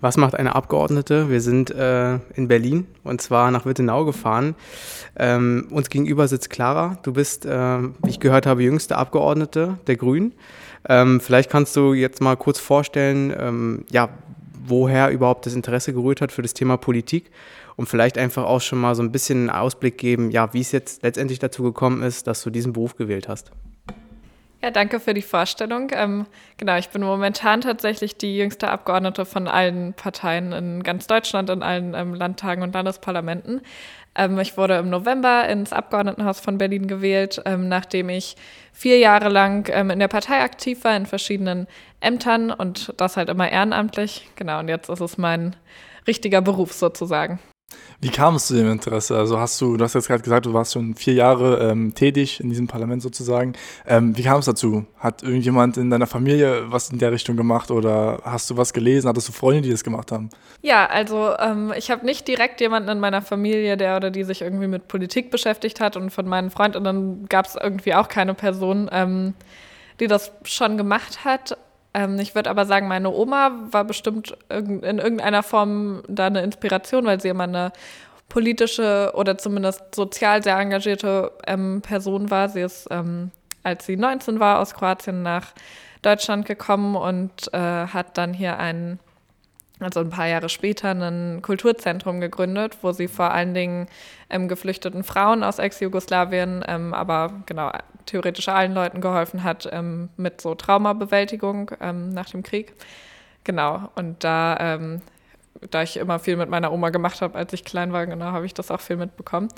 Was macht eine Abgeordnete? Wir sind äh, in Berlin und zwar nach Wittenau gefahren. Ähm, uns gegenüber sitzt Clara. Du bist, äh, wie ich gehört habe, jüngste Abgeordnete der Grünen. Ähm, vielleicht kannst du jetzt mal kurz vorstellen, ähm, ja, woher überhaupt das Interesse gerührt hat für das Thema Politik und vielleicht einfach auch schon mal so ein bisschen einen Ausblick geben, ja, wie es jetzt letztendlich dazu gekommen ist, dass du diesen Beruf gewählt hast. Ja, danke für die Vorstellung. Ähm, genau, ich bin momentan tatsächlich die jüngste Abgeordnete von allen Parteien in ganz Deutschland, in allen ähm, Landtagen und Landesparlamenten. Ähm, ich wurde im November ins Abgeordnetenhaus von Berlin gewählt, ähm, nachdem ich vier Jahre lang ähm, in der Partei aktiv war, in verschiedenen Ämtern und das halt immer ehrenamtlich. Genau, und jetzt ist es mein richtiger Beruf sozusagen. Wie kam es zu dem Interesse? Also hast du, du hast jetzt gerade gesagt, du warst schon vier Jahre ähm, tätig in diesem Parlament sozusagen. Ähm, wie kam es dazu? Hat irgendjemand in deiner Familie was in der Richtung gemacht oder hast du was gelesen? Hattest du Freunde, die das gemacht haben? Ja, also ähm, ich habe nicht direkt jemanden in meiner Familie, der oder die sich irgendwie mit Politik beschäftigt hat und von meinen Freundinnen gab es irgendwie auch keine Person, ähm, die das schon gemacht hat. Ähm, ich würde aber sagen, meine Oma war bestimmt in irgendeiner Form da eine Inspiration, weil sie immer eine politische oder zumindest sozial sehr engagierte ähm, Person war. Sie ist, ähm, als sie 19 war, aus Kroatien nach Deutschland gekommen und äh, hat dann hier ein, also ein paar Jahre später, ein Kulturzentrum gegründet, wo sie vor allen Dingen ähm, geflüchteten Frauen aus Ex-Jugoslawien, ähm, aber genau theoretisch allen Leuten geholfen hat ähm, mit so Traumabewältigung ähm, nach dem Krieg. Genau, und da, ähm, da ich immer viel mit meiner Oma gemacht habe, als ich klein war, genau, habe ich das auch viel mitbekommen.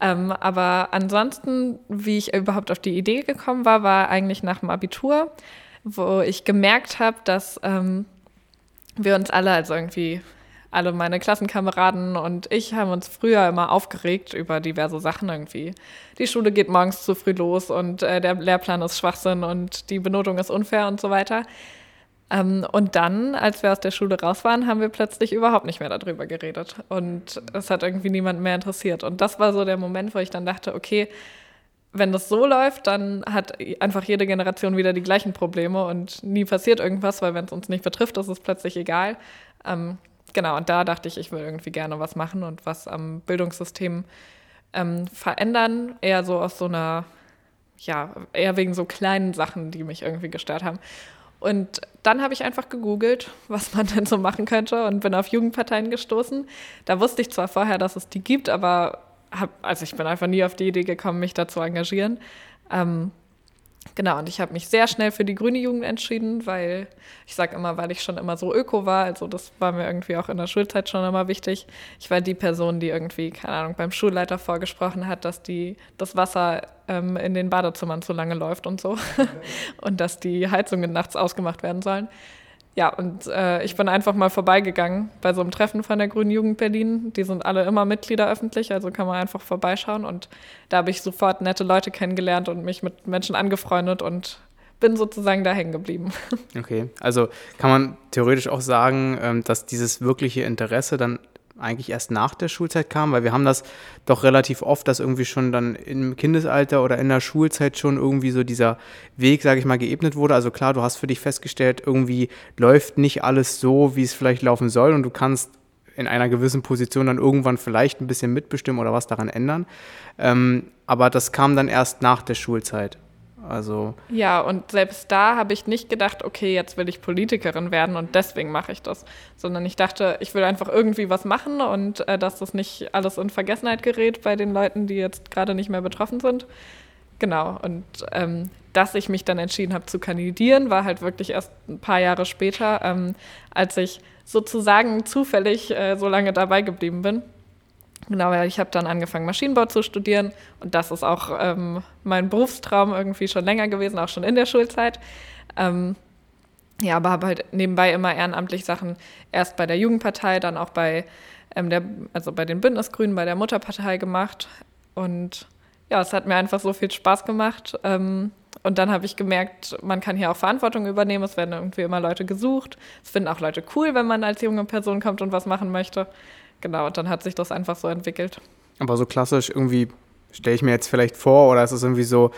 Ähm, aber ansonsten, wie ich überhaupt auf die Idee gekommen war, war eigentlich nach dem Abitur, wo ich gemerkt habe, dass ähm, wir uns alle, also irgendwie alle meine Klassenkameraden und ich haben uns früher immer aufgeregt über diverse Sachen irgendwie. Die Schule geht morgens zu früh los und äh, der Lehrplan ist Schwachsinn und die Benotung ist unfair und so weiter. Ähm, und dann, als wir aus der Schule raus waren, haben wir plötzlich überhaupt nicht mehr darüber geredet. Und es hat irgendwie niemand mehr interessiert. Und das war so der Moment, wo ich dann dachte, okay, wenn das so läuft, dann hat einfach jede Generation wieder die gleichen Probleme und nie passiert irgendwas, weil wenn es uns nicht betrifft, ist es plötzlich egal. Ähm, genau, und da dachte ich, ich will irgendwie gerne was machen und was am Bildungssystem ähm, verändern. Eher so aus so einer, ja, eher wegen so kleinen Sachen, die mich irgendwie gestört haben. Und dann habe ich einfach gegoogelt, was man denn so machen könnte und bin auf Jugendparteien gestoßen. Da wusste ich zwar vorher, dass es die gibt, aber hab, also ich bin einfach nie auf die Idee gekommen, mich da zu engagieren. Ähm, Genau, und ich habe mich sehr schnell für die grüne Jugend entschieden, weil ich sage immer, weil ich schon immer so öko war, also das war mir irgendwie auch in der Schulzeit schon immer wichtig. Ich war die Person, die irgendwie, keine Ahnung, beim Schulleiter vorgesprochen hat, dass die, das Wasser ähm, in den Badezimmern zu lange läuft und so und dass die Heizungen nachts ausgemacht werden sollen. Ja, und äh, ich bin einfach mal vorbeigegangen bei so einem Treffen von der Grünen Jugend Berlin. Die sind alle immer Mitglieder öffentlich, also kann man einfach vorbeischauen. Und da habe ich sofort nette Leute kennengelernt und mich mit Menschen angefreundet und bin sozusagen da hängen geblieben. Okay, also kann man theoretisch auch sagen, ähm, dass dieses wirkliche Interesse dann eigentlich erst nach der Schulzeit kam, weil wir haben das doch relativ oft, dass irgendwie schon dann im Kindesalter oder in der Schulzeit schon irgendwie so dieser Weg, sage ich mal, geebnet wurde. Also klar, du hast für dich festgestellt, irgendwie läuft nicht alles so, wie es vielleicht laufen soll und du kannst in einer gewissen Position dann irgendwann vielleicht ein bisschen mitbestimmen oder was daran ändern. Ähm, aber das kam dann erst nach der Schulzeit. Also ja, und selbst da habe ich nicht gedacht, okay, jetzt will ich Politikerin werden und deswegen mache ich das, sondern ich dachte, ich will einfach irgendwie was machen und äh, dass das nicht alles in Vergessenheit gerät bei den Leuten, die jetzt gerade nicht mehr betroffen sind. Genau, und ähm, dass ich mich dann entschieden habe zu kandidieren, war halt wirklich erst ein paar Jahre später, ähm, als ich sozusagen zufällig äh, so lange dabei geblieben bin. Genau, weil ich habe dann angefangen, Maschinenbau zu studieren und das ist auch ähm, mein Berufstraum irgendwie schon länger gewesen, auch schon in der Schulzeit. Ähm, ja, aber habe halt nebenbei immer ehrenamtlich Sachen erst bei der Jugendpartei, dann auch bei ähm, der, also bei den Bündnisgrünen, bei der Mutterpartei gemacht. Und ja, es hat mir einfach so viel Spaß gemacht. Ähm, und dann habe ich gemerkt, man kann hier auch Verantwortung übernehmen. Es werden irgendwie immer Leute gesucht. Es finden auch Leute cool, wenn man als junge Person kommt und was machen möchte. Genau, und dann hat sich das einfach so entwickelt. Aber so klassisch irgendwie stelle ich mir jetzt vielleicht vor, oder ist es irgendwie so,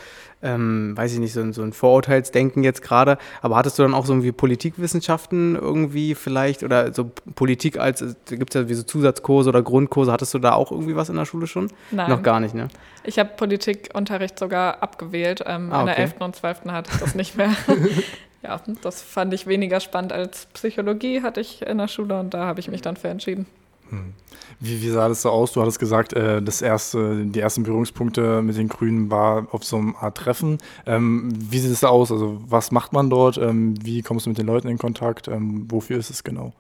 ähm, weiß ich nicht, so, so ein Vorurteilsdenken jetzt gerade, aber hattest du dann auch so irgendwie Politikwissenschaften irgendwie vielleicht oder so Politik als, da gibt es ja wie so Zusatzkurse oder Grundkurse, hattest du da auch irgendwie was in der Schule schon? Nein. Noch gar nicht, ne? Ich habe Politikunterricht sogar abgewählt. Ähm, ah, okay. In der 11. und 12. hatte ich das nicht mehr. ja, das fand ich weniger spannend als Psychologie hatte ich in der Schule und da habe ich mich dann für entschieden. Hm. Wie, wie, sah das so aus? Du hattest gesagt, äh, das erste, die ersten Berührungspunkte mit den Grünen war auf so einer Art Treffen. Ähm, wie sieht es aus? Also was macht man dort? Ähm, wie kommst du mit den Leuten in Kontakt? Ähm, wofür ist es genau?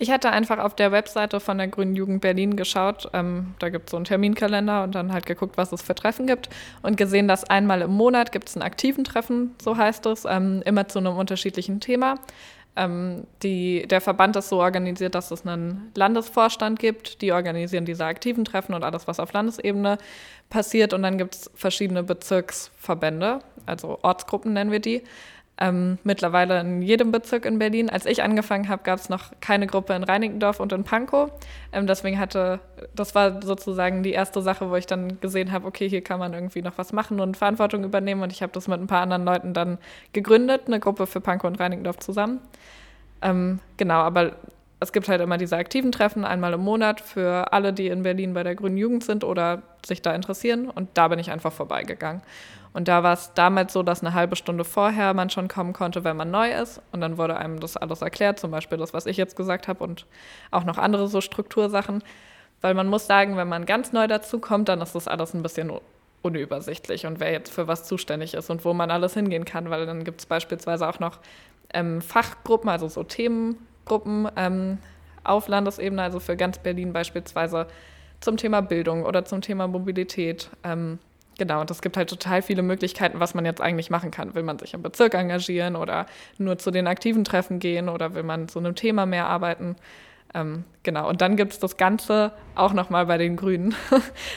Ich hatte einfach auf der Webseite von der Grünen Jugend Berlin geschaut. Ähm, da gibt es so einen Terminkalender und dann halt geguckt, was es für Treffen gibt und gesehen, dass einmal im Monat gibt es einen aktiven Treffen, so heißt es, ähm, immer zu einem unterschiedlichen Thema. Ähm, die, der Verband ist so organisiert, dass es einen Landesvorstand gibt. Die organisieren diese aktiven Treffen und alles, was auf Landesebene passiert. Und dann gibt es verschiedene Bezirksverbände, also Ortsgruppen nennen wir die. Ähm, mittlerweile in jedem Bezirk in Berlin. Als ich angefangen habe, gab es noch keine Gruppe in Reinickendorf und in Pankow. Ähm, deswegen hatte, das war sozusagen die erste Sache, wo ich dann gesehen habe, okay, hier kann man irgendwie noch was machen und Verantwortung übernehmen. Und ich habe das mit ein paar anderen Leuten dann gegründet, eine Gruppe für Pankow und Reinickendorf zusammen. Ähm, genau, aber es gibt halt immer diese aktiven Treffen, einmal im Monat für alle, die in Berlin bei der Grünen Jugend sind oder sich da interessieren. Und da bin ich einfach vorbeigegangen. Und da war es damals so, dass eine halbe Stunde vorher man schon kommen konnte, wenn man neu ist. Und dann wurde einem das alles erklärt, zum Beispiel das, was ich jetzt gesagt habe und auch noch andere so Struktursachen. Weil man muss sagen, wenn man ganz neu dazu kommt, dann ist das alles ein bisschen unübersichtlich und wer jetzt für was zuständig ist und wo man alles hingehen kann, weil dann gibt es beispielsweise auch noch ähm, Fachgruppen, also so Themengruppen ähm, auf Landesebene, also für ganz Berlin beispielsweise zum Thema Bildung oder zum Thema Mobilität. Ähm, genau, und es gibt halt total viele Möglichkeiten, was man jetzt eigentlich machen kann. Will man sich im Bezirk engagieren oder nur zu den aktiven Treffen gehen oder will man zu einem Thema mehr arbeiten? Ähm, genau, und dann gibt es das Ganze auch nochmal bei den Grünen,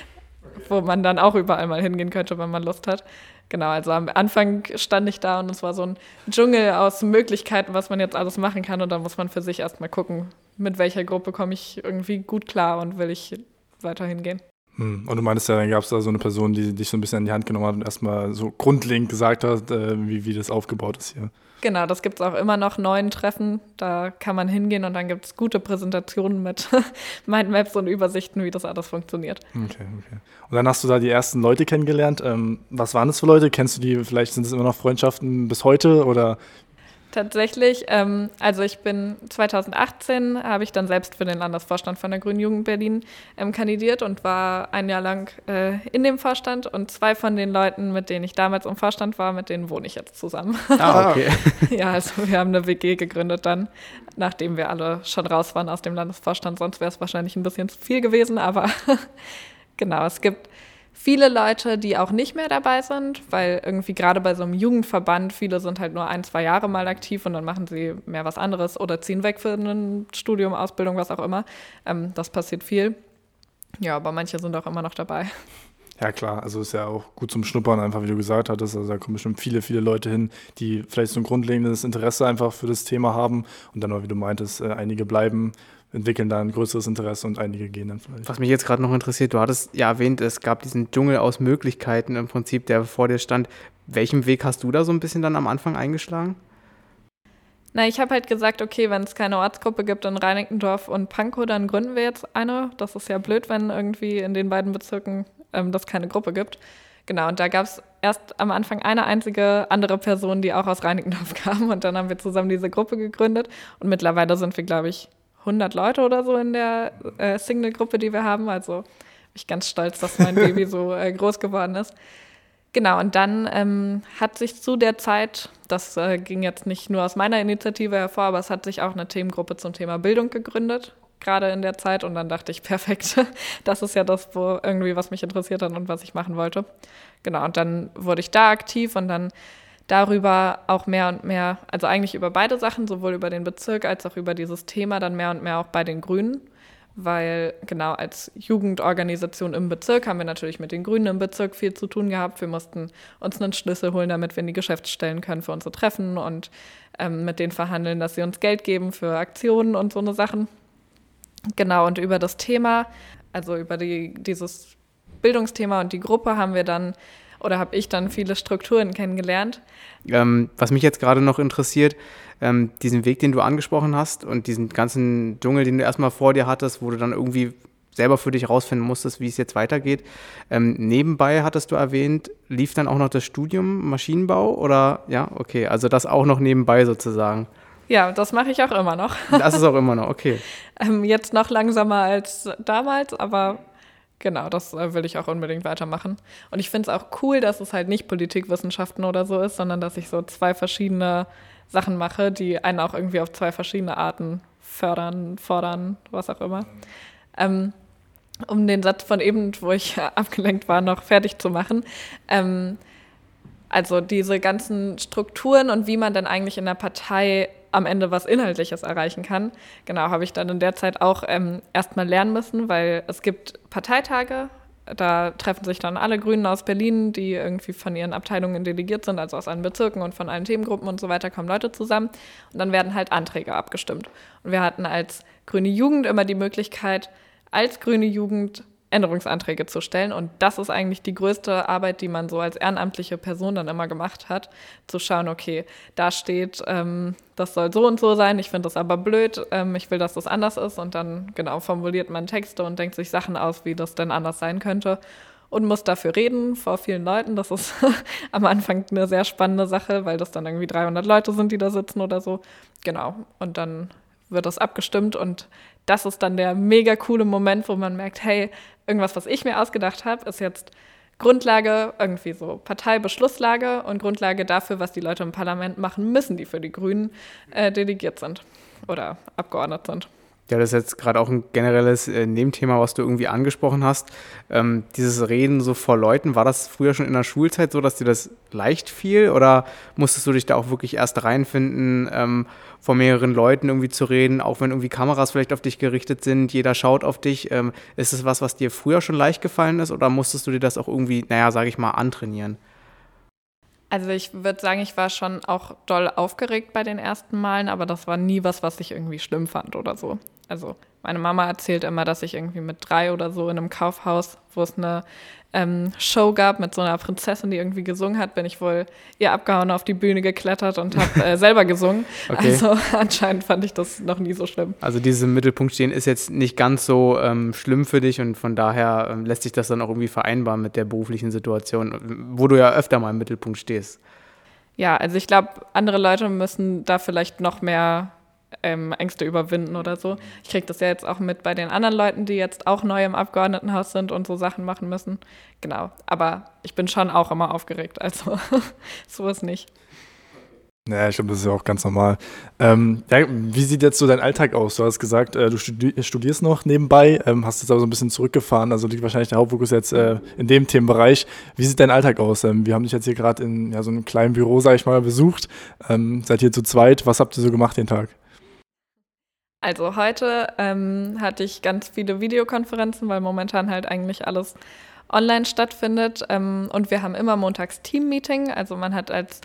wo man dann auch überall mal hingehen könnte, wenn man Lust hat. Genau, also am Anfang stand ich da und es war so ein Dschungel aus Möglichkeiten, was man jetzt alles machen kann. Und da muss man für sich erstmal gucken, mit welcher Gruppe komme ich irgendwie gut klar und will ich weiterhin gehen. Hm. Und du meintest ja, dann gab es da so eine Person, die dich so ein bisschen in die Hand genommen hat und erstmal so grundlegend gesagt hat, äh, wie, wie das aufgebaut ist hier. Genau, das gibt es auch immer noch neuen Treffen. Da kann man hingehen und dann gibt es gute Präsentationen mit Mindmaps und Übersichten, wie das alles funktioniert. Okay, okay. Und dann hast du da die ersten Leute kennengelernt. Ähm, was waren das für Leute? Kennst du die? Vielleicht sind es immer noch Freundschaften bis heute oder Tatsächlich, ähm, also ich bin 2018, habe ich dann selbst für den Landesvorstand von der Grünen Jugend Berlin ähm, kandidiert und war ein Jahr lang äh, in dem Vorstand und zwei von den Leuten, mit denen ich damals im Vorstand war, mit denen wohne ich jetzt zusammen. Ah, okay. ja, also wir haben eine WG gegründet dann, nachdem wir alle schon raus waren aus dem Landesvorstand, sonst wäre es wahrscheinlich ein bisschen zu viel gewesen, aber genau, es gibt viele Leute, die auch nicht mehr dabei sind, weil irgendwie gerade bei so einem Jugendverband, viele sind halt nur ein, zwei Jahre mal aktiv und dann machen sie mehr was anderes oder ziehen weg für ein Studium, Ausbildung, was auch immer. Ähm, das passiert viel. Ja, aber manche sind auch immer noch dabei. Ja, klar, also ist ja auch gut zum Schnuppern, einfach wie du gesagt hattest. Also da kommen bestimmt viele, viele Leute hin, die vielleicht so ein grundlegendes Interesse einfach für das Thema haben und dann, wie du meintest, äh, einige bleiben entwickeln da ein größeres Interesse und einige gehen dann vielleicht. Was mich jetzt gerade noch interessiert, du hattest ja erwähnt, es gab diesen Dschungel aus Möglichkeiten im Prinzip, der vor dir stand. Welchen Weg hast du da so ein bisschen dann am Anfang eingeschlagen? Na, ich habe halt gesagt, okay, wenn es keine Ortsgruppe gibt in Reinickendorf und Pankow, dann gründen wir jetzt eine. Das ist ja blöd, wenn irgendwie in den beiden Bezirken ähm, das keine Gruppe gibt. Genau, und da gab es erst am Anfang eine einzige andere Person, die auch aus Reinickendorf kam. Und dann haben wir zusammen diese Gruppe gegründet. Und mittlerweile sind wir, glaube ich, 100 Leute oder so in der äh, Single-Gruppe, die wir haben. Also bin ich ganz stolz, dass mein Baby so äh, groß geworden ist. Genau, und dann ähm, hat sich zu der Zeit, das äh, ging jetzt nicht nur aus meiner Initiative hervor, aber es hat sich auch eine Themengruppe zum Thema Bildung gegründet, gerade in der Zeit. Und dann dachte ich, perfekt, das ist ja das, wo irgendwie was mich interessiert hat und was ich machen wollte. Genau, und dann wurde ich da aktiv und dann darüber auch mehr und mehr, also eigentlich über beide Sachen, sowohl über den Bezirk als auch über dieses Thema, dann mehr und mehr auch bei den Grünen. weil genau als Jugendorganisation im Bezirk haben wir natürlich mit den Grünen im Bezirk viel zu tun gehabt. Wir mussten uns einen Schlüssel holen, damit wir in die Geschäftsstellen können für unsere Treffen und ähm, mit denen verhandeln, dass sie uns Geld geben für Aktionen und so eine Sachen. Genau, und über das Thema, also über die, dieses Bildungsthema und die Gruppe haben wir dann oder habe ich dann viele Strukturen kennengelernt. Ähm, was mich jetzt gerade noch interessiert, ähm, diesen Weg, den du angesprochen hast und diesen ganzen Dschungel, den du erstmal vor dir hattest, wo du dann irgendwie selber für dich herausfinden musstest, wie es jetzt weitergeht. Ähm, nebenbei hattest du erwähnt, lief dann auch noch das Studium Maschinenbau oder ja, okay, also das auch noch nebenbei sozusagen. Ja, das mache ich auch immer noch. Das ist auch immer noch, okay. ähm, jetzt noch langsamer als damals, aber Genau, das äh, will ich auch unbedingt weitermachen. Und ich finde es auch cool, dass es halt nicht Politikwissenschaften oder so ist, sondern dass ich so zwei verschiedene Sachen mache, die einen auch irgendwie auf zwei verschiedene Arten fördern, fordern, was auch immer. Ähm, um den Satz von eben, wo ich abgelenkt war, noch fertig zu machen. Ähm, also diese ganzen Strukturen und wie man dann eigentlich in der Partei am Ende was Inhaltliches erreichen kann. Genau, habe ich dann in der Zeit auch ähm, erstmal lernen müssen, weil es gibt Parteitage, da treffen sich dann alle Grünen aus Berlin, die irgendwie von ihren Abteilungen delegiert sind, also aus allen Bezirken und von allen Themengruppen und so weiter, kommen Leute zusammen und dann werden halt Anträge abgestimmt. Und wir hatten als Grüne Jugend immer die Möglichkeit, als Grüne Jugend Änderungsanträge zu stellen. Und das ist eigentlich die größte Arbeit, die man so als ehrenamtliche Person dann immer gemacht hat, zu schauen, okay, da steht, ähm, das soll so und so sein, ich finde das aber blöd, ähm, ich will, dass das anders ist. Und dann genau formuliert man Texte und denkt sich Sachen aus, wie das denn anders sein könnte. Und muss dafür reden vor vielen Leuten. Das ist am Anfang eine sehr spannende Sache, weil das dann irgendwie 300 Leute sind, die da sitzen oder so. Genau. Und dann wird das abgestimmt und das ist dann der mega coole Moment, wo man merkt, hey, irgendwas, was ich mir ausgedacht habe, ist jetzt Grundlage, irgendwie so Parteibeschlusslage und Grundlage dafür, was die Leute im Parlament machen müssen, die für die Grünen äh, delegiert sind oder abgeordnet sind. Ja, das ist jetzt gerade auch ein generelles äh, Nebenthema, was du irgendwie angesprochen hast. Ähm, dieses Reden so vor Leuten, war das früher schon in der Schulzeit so, dass dir das leicht fiel oder musstest du dich da auch wirklich erst reinfinden, ähm, vor mehreren Leuten irgendwie zu reden, auch wenn irgendwie Kameras vielleicht auf dich gerichtet sind, jeder schaut auf dich. Ähm, ist es was, was dir früher schon leicht gefallen ist oder musstest du dir das auch irgendwie, naja, sage ich mal, antrainieren? Also ich würde sagen, ich war schon auch doll aufgeregt bei den ersten Malen, aber das war nie was, was ich irgendwie schlimm fand oder so. Also meine Mama erzählt immer, dass ich irgendwie mit drei oder so in einem Kaufhaus, wo es eine ähm, Show gab mit so einer Prinzessin, die irgendwie gesungen hat, bin ich wohl ihr abgehauen auf die Bühne geklettert und habe äh, selber gesungen. Okay. Also anscheinend fand ich das noch nie so schlimm. Also dieses im Mittelpunkt stehen ist jetzt nicht ganz so ähm, schlimm für dich und von daher ähm, lässt sich das dann auch irgendwie vereinbaren mit der beruflichen Situation, wo du ja öfter mal im Mittelpunkt stehst. Ja, also ich glaube, andere Leute müssen da vielleicht noch mehr ähm, Ängste überwinden oder so. Ich kriege das ja jetzt auch mit bei den anderen Leuten, die jetzt auch neu im Abgeordnetenhaus sind und so Sachen machen müssen. Genau. Aber ich bin schon auch immer aufgeregt, also so ist nicht. Ja, ich glaube, das ist ja auch ganz normal. Ähm, ja, wie sieht jetzt so dein Alltag aus? Du hast gesagt, äh, du studierst noch nebenbei, ähm, hast jetzt aber so ein bisschen zurückgefahren, also liegt wahrscheinlich der Hauptfokus jetzt äh, in dem Themenbereich. Wie sieht dein Alltag aus? Ähm, wir haben dich jetzt hier gerade in ja, so einem kleinen Büro, sag ich mal, besucht. Ähm, seid hier zu zweit. Was habt ihr so gemacht den Tag? Also heute ähm, hatte ich ganz viele Videokonferenzen, weil momentan halt eigentlich alles online stattfindet. Ähm, und wir haben immer montags Team-Meeting. Also man hat als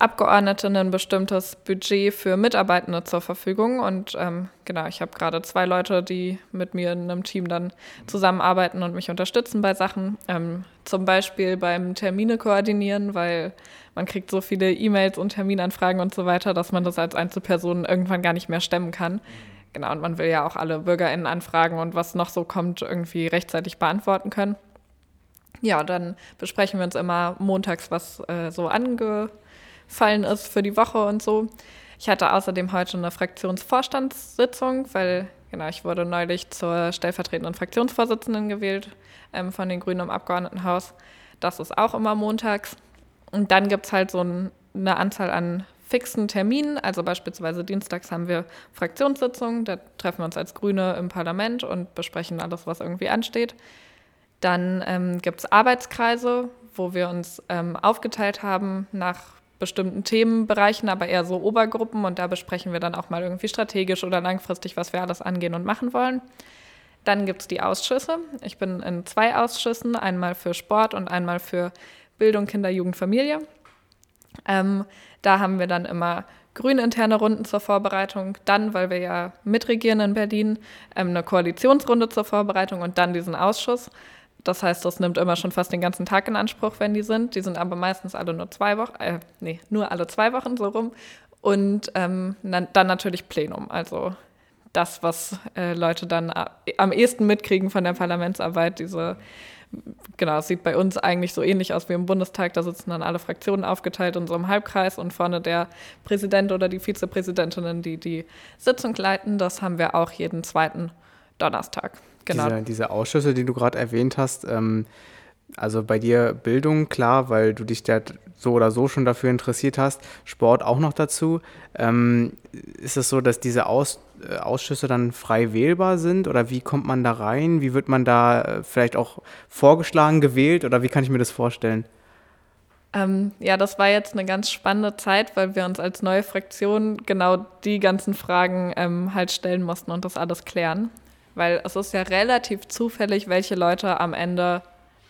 Abgeordnete ein bestimmtes Budget für Mitarbeitende zur Verfügung. Und ähm, genau, ich habe gerade zwei Leute, die mit mir in einem Team dann zusammenarbeiten und mich unterstützen bei Sachen. Ähm, zum Beispiel beim Termine koordinieren, weil man kriegt so viele E-Mails und Terminanfragen und so weiter, dass man das als Einzelperson irgendwann gar nicht mehr stemmen kann. Genau, und man will ja auch alle BürgerInnen anfragen und was noch so kommt, irgendwie rechtzeitig beantworten können. Ja, dann besprechen wir uns immer montags, was äh, so angefallen ist für die Woche und so. Ich hatte außerdem heute eine Fraktionsvorstandssitzung, weil genau, ich wurde neulich zur stellvertretenden Fraktionsvorsitzenden gewählt ähm, von den Grünen im Abgeordnetenhaus. Das ist auch immer montags. Und dann gibt es halt so ein, eine Anzahl an fixen Terminen. Also beispielsweise dienstags haben wir Fraktionssitzungen, da treffen wir uns als Grüne im Parlament und besprechen alles, was irgendwie ansteht. Dann ähm, gibt es Arbeitskreise, wo wir uns ähm, aufgeteilt haben nach bestimmten Themenbereichen, aber eher so Obergruppen und da besprechen wir dann auch mal irgendwie strategisch oder langfristig, was wir alles angehen und machen wollen. Dann gibt es die Ausschüsse. Ich bin in zwei Ausschüssen, einmal für Sport und einmal für Bildung, Kinder, Jugend, Familie. Ähm, da haben wir dann immer grüninterne Runden zur Vorbereitung, dann, weil wir ja mitregieren in Berlin, ähm, eine Koalitionsrunde zur Vorbereitung und dann diesen Ausschuss. Das heißt, das nimmt immer schon fast den ganzen Tag in Anspruch, wenn die sind. Die sind aber meistens alle nur zwei Wochen, äh, nee, nur alle zwei Wochen so rum. Und ähm, dann, dann natürlich Plenum, also das, was äh, Leute dann am ehesten mitkriegen von der Parlamentsarbeit, diese genau, es sieht bei uns eigentlich so ähnlich aus wie im Bundestag. Da sitzen dann alle Fraktionen aufgeteilt in so einem Halbkreis und vorne der Präsident oder die Vizepräsidentinnen, die die Sitzung leiten. Das haben wir auch jeden zweiten Donnerstag. Genau. Diese, diese Ausschüsse, die du gerade erwähnt hast, ähm, also bei dir Bildung, klar, weil du dich da so oder so schon dafür interessiert hast, Sport auch noch dazu. Ähm, ist es so, dass diese Aus, äh, Ausschüsse dann frei wählbar sind oder wie kommt man da rein? Wie wird man da äh, vielleicht auch vorgeschlagen, gewählt oder wie kann ich mir das vorstellen? Ähm, ja, das war jetzt eine ganz spannende Zeit, weil wir uns als neue Fraktion genau die ganzen Fragen ähm, halt stellen mussten und das alles klären. Weil es ist ja relativ zufällig, welche Leute am Ende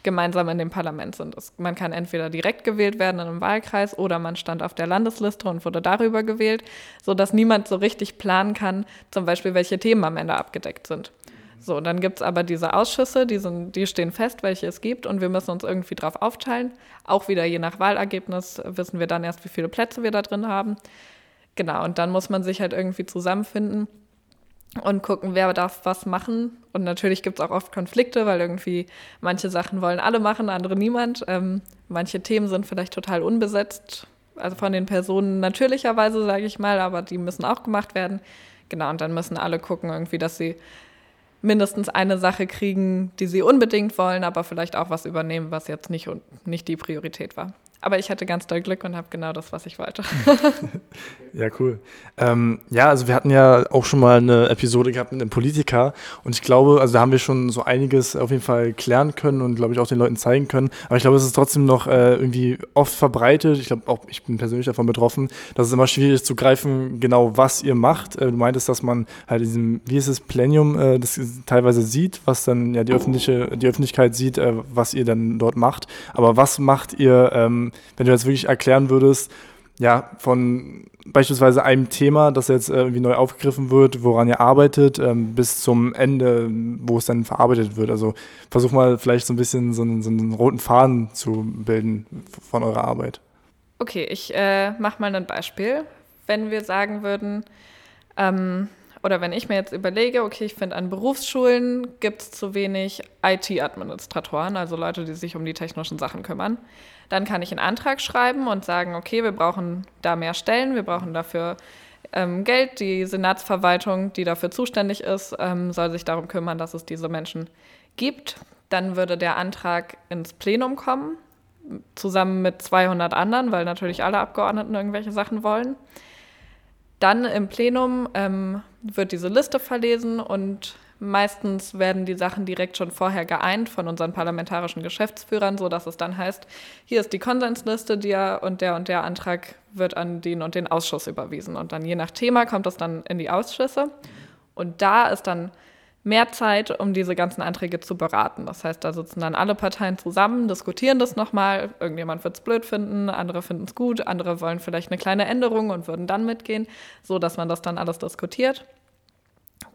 gemeinsam in dem Parlament sind. Es, man kann entweder direkt gewählt werden in einem Wahlkreis oder man stand auf der Landesliste und wurde darüber gewählt, sodass niemand so richtig planen kann, zum Beispiel, welche Themen am Ende abgedeckt sind. So, dann gibt es aber diese Ausschüsse, die, sind, die stehen fest, welche es gibt und wir müssen uns irgendwie drauf aufteilen. Auch wieder je nach Wahlergebnis wissen wir dann erst, wie viele Plätze wir da drin haben. Genau, und dann muss man sich halt irgendwie zusammenfinden und gucken, wer darf was machen. Und natürlich gibt es auch oft Konflikte, weil irgendwie manche Sachen wollen alle machen, andere niemand. Ähm, manche Themen sind vielleicht total unbesetzt, also von den Personen natürlicherweise, sage ich mal, aber die müssen auch gemacht werden. Genau, und dann müssen alle gucken, irgendwie, dass sie mindestens eine Sache kriegen, die sie unbedingt wollen, aber vielleicht auch was übernehmen, was jetzt nicht, nicht die Priorität war. Aber ich hatte ganz doll Glück und habe genau das, was ich wollte. ja, cool. Ähm, ja, also wir hatten ja auch schon mal eine Episode gehabt mit einem Politiker und ich glaube, also da haben wir schon so einiges auf jeden Fall klären können und glaube ich auch den Leuten zeigen können. Aber ich glaube, es ist trotzdem noch äh, irgendwie oft verbreitet. Ich glaube auch, ich bin persönlich davon betroffen, dass es immer schwierig ist zu greifen, genau was ihr macht. Äh, du meintest, dass man halt diesem, wie ist es, Plenium, äh, das teilweise sieht, was dann ja die öffentliche, die Öffentlichkeit sieht, äh, was ihr dann dort macht. Aber was macht ihr? Ähm, wenn du jetzt wirklich erklären würdest, ja, von beispielsweise einem Thema, das jetzt irgendwie neu aufgegriffen wird, woran ihr arbeitet, ähm, bis zum Ende, wo es dann verarbeitet wird. Also versuch mal vielleicht so ein bisschen so einen, so einen roten Faden zu bilden von eurer Arbeit. Okay, ich äh, mache mal ein Beispiel. Wenn wir sagen würden, ähm, oder wenn ich mir jetzt überlege, okay, ich finde, an Berufsschulen gibt es zu wenig IT-Administratoren, also Leute, die sich um die technischen Sachen kümmern, dann kann ich einen Antrag schreiben und sagen, okay, wir brauchen da mehr Stellen, wir brauchen dafür ähm, Geld. Die Senatsverwaltung, die dafür zuständig ist, ähm, soll sich darum kümmern, dass es diese Menschen gibt. Dann würde der Antrag ins Plenum kommen, zusammen mit 200 anderen, weil natürlich alle Abgeordneten irgendwelche Sachen wollen. Dann im Plenum ähm, wird diese Liste verlesen und meistens werden die Sachen direkt schon vorher geeint von unseren parlamentarischen Geschäftsführern, sodass es dann heißt, hier ist die Konsensliste, der und der und der Antrag wird an den und den Ausschuss überwiesen. Und dann je nach Thema kommt es dann in die Ausschüsse. Und da ist dann mehr Zeit, um diese ganzen Anträge zu beraten. Das heißt, da sitzen dann alle Parteien zusammen, diskutieren das nochmal. Irgendjemand wird es blöd finden, andere finden es gut, andere wollen vielleicht eine kleine Änderung und würden dann mitgehen, so dass man das dann alles diskutiert.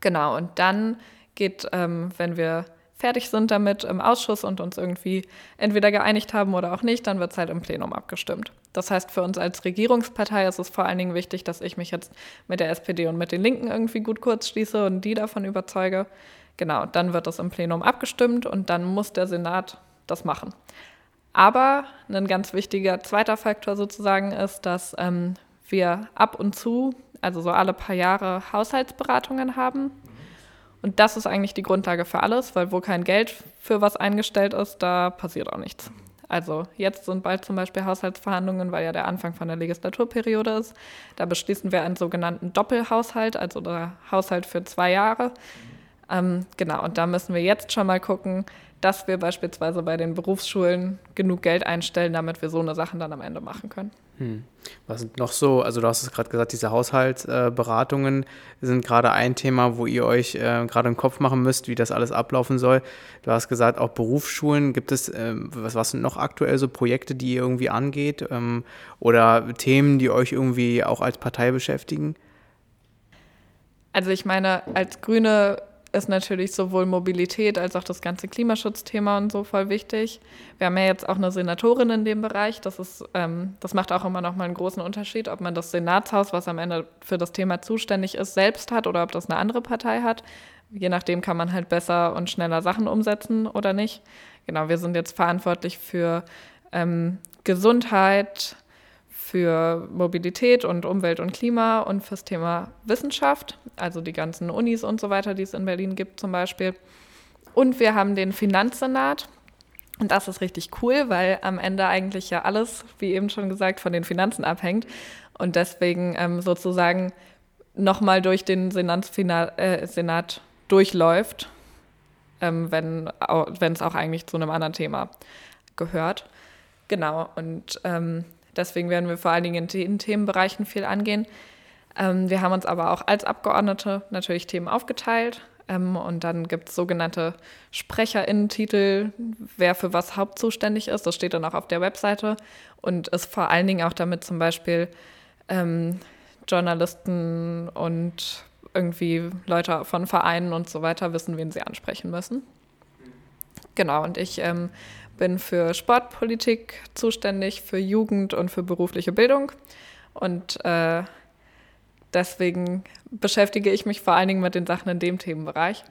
Genau, und dann geht, ähm, wenn wir fertig sind damit im Ausschuss und uns irgendwie entweder geeinigt haben oder auch nicht, dann wird es halt im Plenum abgestimmt. Das heißt, für uns als Regierungspartei ist es vor allen Dingen wichtig, dass ich mich jetzt mit der SPD und mit den Linken irgendwie gut kurz schließe und die davon überzeuge. Genau, dann wird das im Plenum abgestimmt und dann muss der Senat das machen. Aber ein ganz wichtiger zweiter Faktor sozusagen ist, dass ähm, wir ab und zu, also so alle paar Jahre, Haushaltsberatungen haben und das ist eigentlich die Grundlage für alles, weil wo kein Geld für was eingestellt ist, da passiert auch nichts. Also jetzt sind bald zum Beispiel Haushaltsverhandlungen, weil ja der Anfang von der Legislaturperiode ist. Da beschließen wir einen sogenannten Doppelhaushalt, also der Haushalt für zwei Jahre. Ähm, genau, und da müssen wir jetzt schon mal gucken, dass wir beispielsweise bei den Berufsschulen genug Geld einstellen, damit wir so eine Sachen dann am Ende machen können. Hm. Was sind noch so, also du hast es gerade gesagt, diese Haushaltsberatungen äh, sind gerade ein Thema, wo ihr euch äh, gerade im Kopf machen müsst, wie das alles ablaufen soll. Du hast gesagt, auch Berufsschulen, gibt es, äh, was, was sind noch aktuell so Projekte, die ihr irgendwie angeht ähm, oder Themen, die euch irgendwie auch als Partei beschäftigen? Also ich meine, als Grüne ist natürlich sowohl Mobilität als auch das ganze Klimaschutzthema und so voll wichtig. Wir haben ja jetzt auch eine Senatorin in dem Bereich. Das, ist, ähm, das macht auch immer noch mal einen großen Unterschied, ob man das Senatshaus, was am Ende für das Thema zuständig ist, selbst hat oder ob das eine andere Partei hat. Je nachdem kann man halt besser und schneller Sachen umsetzen oder nicht. Genau, wir sind jetzt verantwortlich für ähm, Gesundheit, für Mobilität und Umwelt und Klima und fürs Thema Wissenschaft, also die ganzen Unis und so weiter, die es in Berlin gibt zum Beispiel. Und wir haben den Finanzsenat. Und das ist richtig cool, weil am Ende eigentlich ja alles, wie eben schon gesagt, von den Finanzen abhängt. Und deswegen ähm, sozusagen nochmal durch den Senatsfinal, äh, Senat durchläuft, ähm, wenn es auch eigentlich zu einem anderen Thema gehört. Genau, und ähm, Deswegen werden wir vor allen Dingen in den Themenbereichen viel angehen. Ähm, wir haben uns aber auch als Abgeordnete natürlich Themen aufgeteilt. Ähm, und dann gibt es sogenannte SprecherInnen-Titel, wer für was hauptzuständig ist. Das steht dann auch auf der Webseite und ist vor allen Dingen auch damit zum Beispiel ähm, Journalisten und irgendwie Leute von Vereinen und so weiter wissen, wen sie ansprechen müssen. Genau, und ich ähm, bin für Sportpolitik zuständig, für Jugend und für berufliche Bildung. Und äh, deswegen beschäftige ich mich vor allen Dingen mit den Sachen in dem Themenbereich.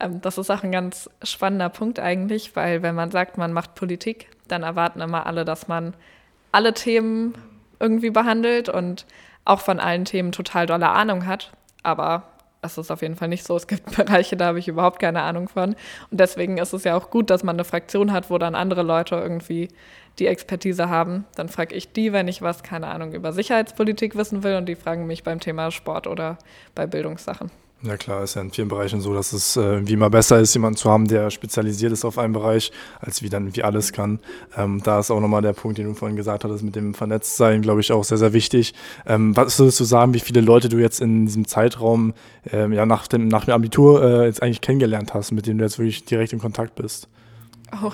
Ähm, das ist auch ein ganz spannender Punkt eigentlich, weil wenn man sagt, man macht Politik, dann erwarten immer alle, dass man alle Themen irgendwie behandelt und auch von allen Themen total dolle Ahnung hat. Aber das ist auf jeden Fall nicht so. Es gibt Bereiche, da habe ich überhaupt keine Ahnung von. Und deswegen ist es ja auch gut, dass man eine Fraktion hat, wo dann andere Leute irgendwie die Expertise haben. Dann frage ich die, wenn ich was, keine Ahnung, über Sicherheitspolitik wissen will und die fragen mich beim Thema Sport oder bei Bildungssachen. Ja klar, ist ja in vielen Bereichen so, dass es äh, wie immer besser ist, jemanden zu haben, der spezialisiert ist auf einen Bereich, als wie dann wie alles kann. Ähm, da ist auch nochmal der Punkt, den du vorhin gesagt hattest, mit dem Vernetztsein, glaube ich, auch sehr, sehr wichtig. Ähm, was würdest du sagen, wie viele Leute du jetzt in diesem Zeitraum ähm, ja, nach, dem, nach dem Abitur äh, jetzt eigentlich kennengelernt hast, mit denen du jetzt wirklich direkt in Kontakt bist? Oh,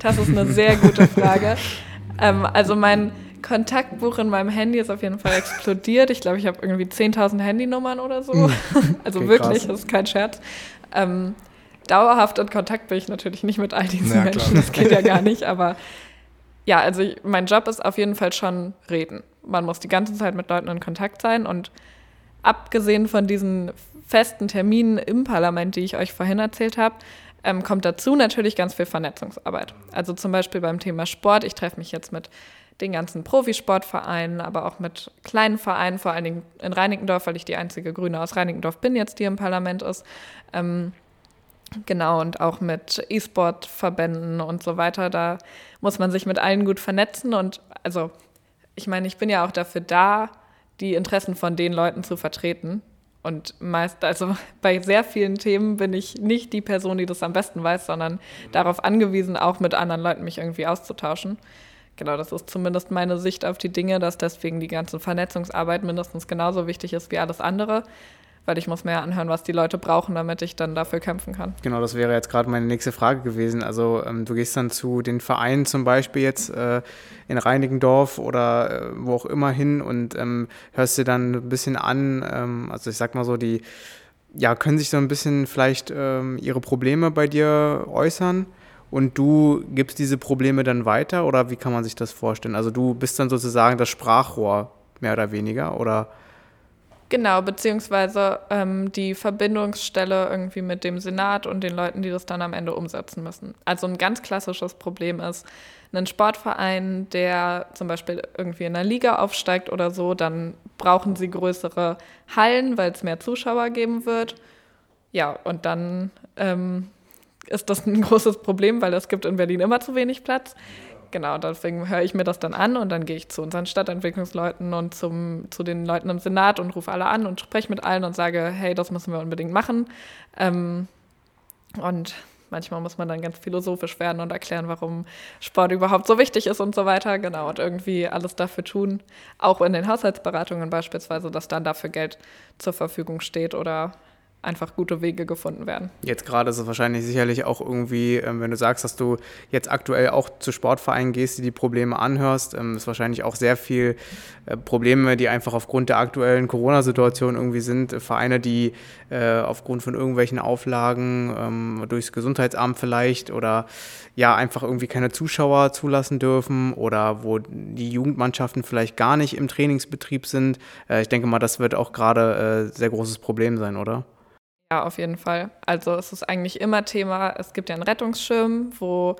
das ist eine sehr gute Frage. ähm, also mein Kontaktbuch in meinem Handy ist auf jeden Fall explodiert. Ich glaube, ich habe irgendwie 10.000 Handynummern oder so. Mhm. also okay, wirklich, krass. das ist kein Scherz. Ähm, dauerhaft in Kontakt bin ich natürlich nicht mit all diesen ja, Menschen. Das geht ja gar nicht. Aber ja, also ich, mein Job ist auf jeden Fall schon reden. Man muss die ganze Zeit mit Leuten in Kontakt sein. Und abgesehen von diesen festen Terminen im Parlament, die ich euch vorhin erzählt habe, ähm, kommt dazu natürlich ganz viel Vernetzungsarbeit. Also zum Beispiel beim Thema Sport. Ich treffe mich jetzt mit den ganzen Profisportvereinen, aber auch mit kleinen Vereinen, vor allen Dingen in Reinickendorf, weil ich die einzige Grüne aus Reinickendorf bin jetzt, die im Parlament ist. Ähm, genau, und auch mit E-Sport-Verbänden und so weiter. Da muss man sich mit allen gut vernetzen. Und also, ich meine, ich bin ja auch dafür da, die Interessen von den Leuten zu vertreten. Und meist, also bei sehr vielen Themen bin ich nicht die Person, die das am besten weiß, sondern darauf angewiesen, auch mit anderen Leuten mich irgendwie auszutauschen. Genau, das ist zumindest meine Sicht auf die Dinge, dass deswegen die ganze Vernetzungsarbeit mindestens genauso wichtig ist wie alles andere, weil ich muss mir anhören, was die Leute brauchen, damit ich dann dafür kämpfen kann. Genau, das wäre jetzt gerade meine nächste Frage gewesen. Also ähm, du gehst dann zu den Vereinen zum Beispiel jetzt äh, in Reinigendorf oder äh, wo auch immer hin und ähm, hörst dir dann ein bisschen an, ähm, also ich sag mal so, die ja, können sich so ein bisschen vielleicht ähm, ihre Probleme bei dir äußern und du gibst diese Probleme dann weiter oder wie kann man sich das vorstellen? Also du bist dann sozusagen das Sprachrohr mehr oder weniger oder? Genau, beziehungsweise ähm, die Verbindungsstelle irgendwie mit dem Senat und den Leuten, die das dann am Ende umsetzen müssen. Also ein ganz klassisches Problem ist, ein Sportverein, der zum Beispiel irgendwie in einer Liga aufsteigt oder so, dann brauchen sie größere Hallen, weil es mehr Zuschauer geben wird. Ja, und dann ähm, ist das ein großes Problem, weil es gibt in Berlin immer zu wenig Platz. Genau, deswegen höre ich mir das dann an und dann gehe ich zu unseren Stadtentwicklungsleuten und zum, zu den Leuten im Senat und rufe alle an und spreche mit allen und sage, hey, das müssen wir unbedingt machen. Ähm, und manchmal muss man dann ganz philosophisch werden und erklären, warum Sport überhaupt so wichtig ist und so weiter. Genau, und irgendwie alles dafür tun, auch in den Haushaltsberatungen beispielsweise, dass dann dafür Geld zur Verfügung steht oder einfach gute Wege gefunden werden. Jetzt gerade ist es wahrscheinlich sicherlich auch irgendwie, ähm, wenn du sagst, dass du jetzt aktuell auch zu Sportvereinen gehst, die die Probleme anhörst, ähm, ist wahrscheinlich auch sehr viel äh, Probleme, die einfach aufgrund der aktuellen Corona-Situation irgendwie sind. Vereine, die äh, aufgrund von irgendwelchen Auflagen ähm, durchs Gesundheitsamt vielleicht oder ja einfach irgendwie keine Zuschauer zulassen dürfen oder wo die Jugendmannschaften vielleicht gar nicht im Trainingsbetrieb sind. Äh, ich denke mal, das wird auch gerade sehr großes Problem sein, oder? Ja, auf jeden Fall. Also es ist eigentlich immer Thema, es gibt ja einen Rettungsschirm, wo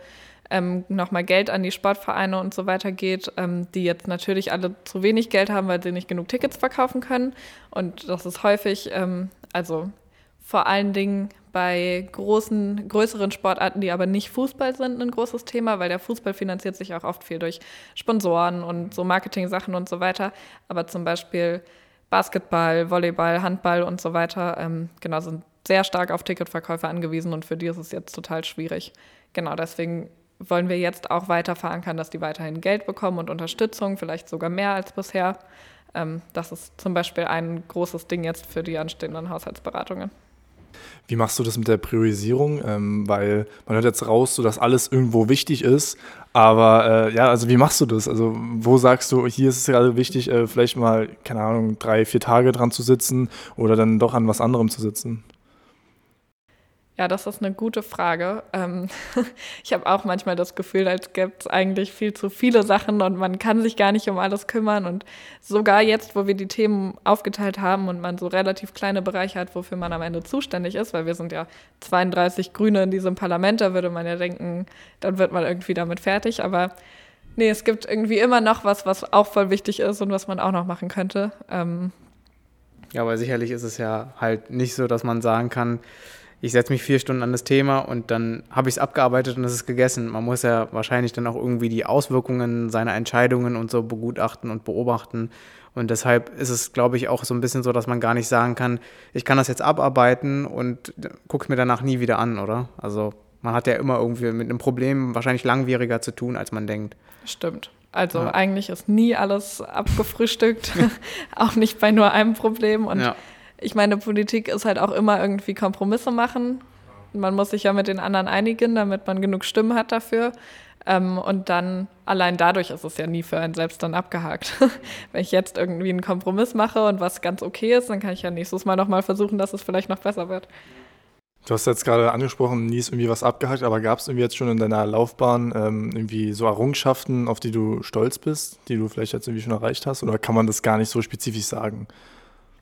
ähm, nochmal Geld an die Sportvereine und so weiter geht, ähm, die jetzt natürlich alle zu wenig Geld haben, weil sie nicht genug Tickets verkaufen können. Und das ist häufig, ähm, also vor allen Dingen bei großen, größeren Sportarten, die aber nicht Fußball sind, ein großes Thema, weil der Fußball finanziert sich auch oft viel durch Sponsoren und so Marketing-Sachen und so weiter. Aber zum Beispiel Basketball, Volleyball, Handball und so weiter, ähm, genau, sind sehr stark auf Ticketverkäufe angewiesen und für die ist es jetzt total schwierig. Genau, deswegen wollen wir jetzt auch weiter verankern, dass die weiterhin Geld bekommen und Unterstützung, vielleicht sogar mehr als bisher. Ähm, das ist zum Beispiel ein großes Ding jetzt für die anstehenden Haushaltsberatungen. Wie machst du das mit der Priorisierung? Ähm, weil man hört jetzt raus, so dass alles irgendwo wichtig ist. Aber äh, ja, also wie machst du das? Also wo sagst du, hier ist es gerade wichtig, äh, vielleicht mal, keine Ahnung, drei, vier Tage dran zu sitzen oder dann doch an was anderem zu sitzen? Ja, das ist eine gute Frage. Ähm, ich habe auch manchmal das Gefühl, als gäbe es eigentlich viel zu viele Sachen und man kann sich gar nicht um alles kümmern. Und sogar jetzt, wo wir die Themen aufgeteilt haben und man so relativ kleine Bereiche hat, wofür man am Ende zuständig ist, weil wir sind ja 32 Grüne in diesem Parlament, da würde man ja denken, dann wird man irgendwie damit fertig. Aber nee, es gibt irgendwie immer noch was, was auch voll wichtig ist und was man auch noch machen könnte. Ähm, ja, aber sicherlich ist es ja halt nicht so, dass man sagen kann, ich setze mich vier Stunden an das Thema und dann habe ich es abgearbeitet und es ist gegessen. Man muss ja wahrscheinlich dann auch irgendwie die Auswirkungen seiner Entscheidungen und so begutachten und beobachten. Und deshalb ist es, glaube ich, auch so ein bisschen so, dass man gar nicht sagen kann, ich kann das jetzt abarbeiten und gucke mir danach nie wieder an, oder? Also man hat ja immer irgendwie mit einem Problem wahrscheinlich langwieriger zu tun, als man denkt. Stimmt. Also ja. eigentlich ist nie alles abgefrühstückt, auch nicht bei nur einem Problem. Und ja ich meine, Politik ist halt auch immer irgendwie Kompromisse machen. Man muss sich ja mit den anderen einigen, damit man genug Stimmen hat dafür. Ähm, und dann allein dadurch ist es ja nie für einen selbst dann abgehakt. Wenn ich jetzt irgendwie einen Kompromiss mache und was ganz okay ist, dann kann ich ja nächstes Mal nochmal versuchen, dass es vielleicht noch besser wird. Du hast jetzt gerade angesprochen, nie ist irgendwie was abgehakt, aber gab es irgendwie jetzt schon in deiner Laufbahn ähm, irgendwie so Errungenschaften, auf die du stolz bist, die du vielleicht jetzt irgendwie schon erreicht hast? Oder kann man das gar nicht so spezifisch sagen?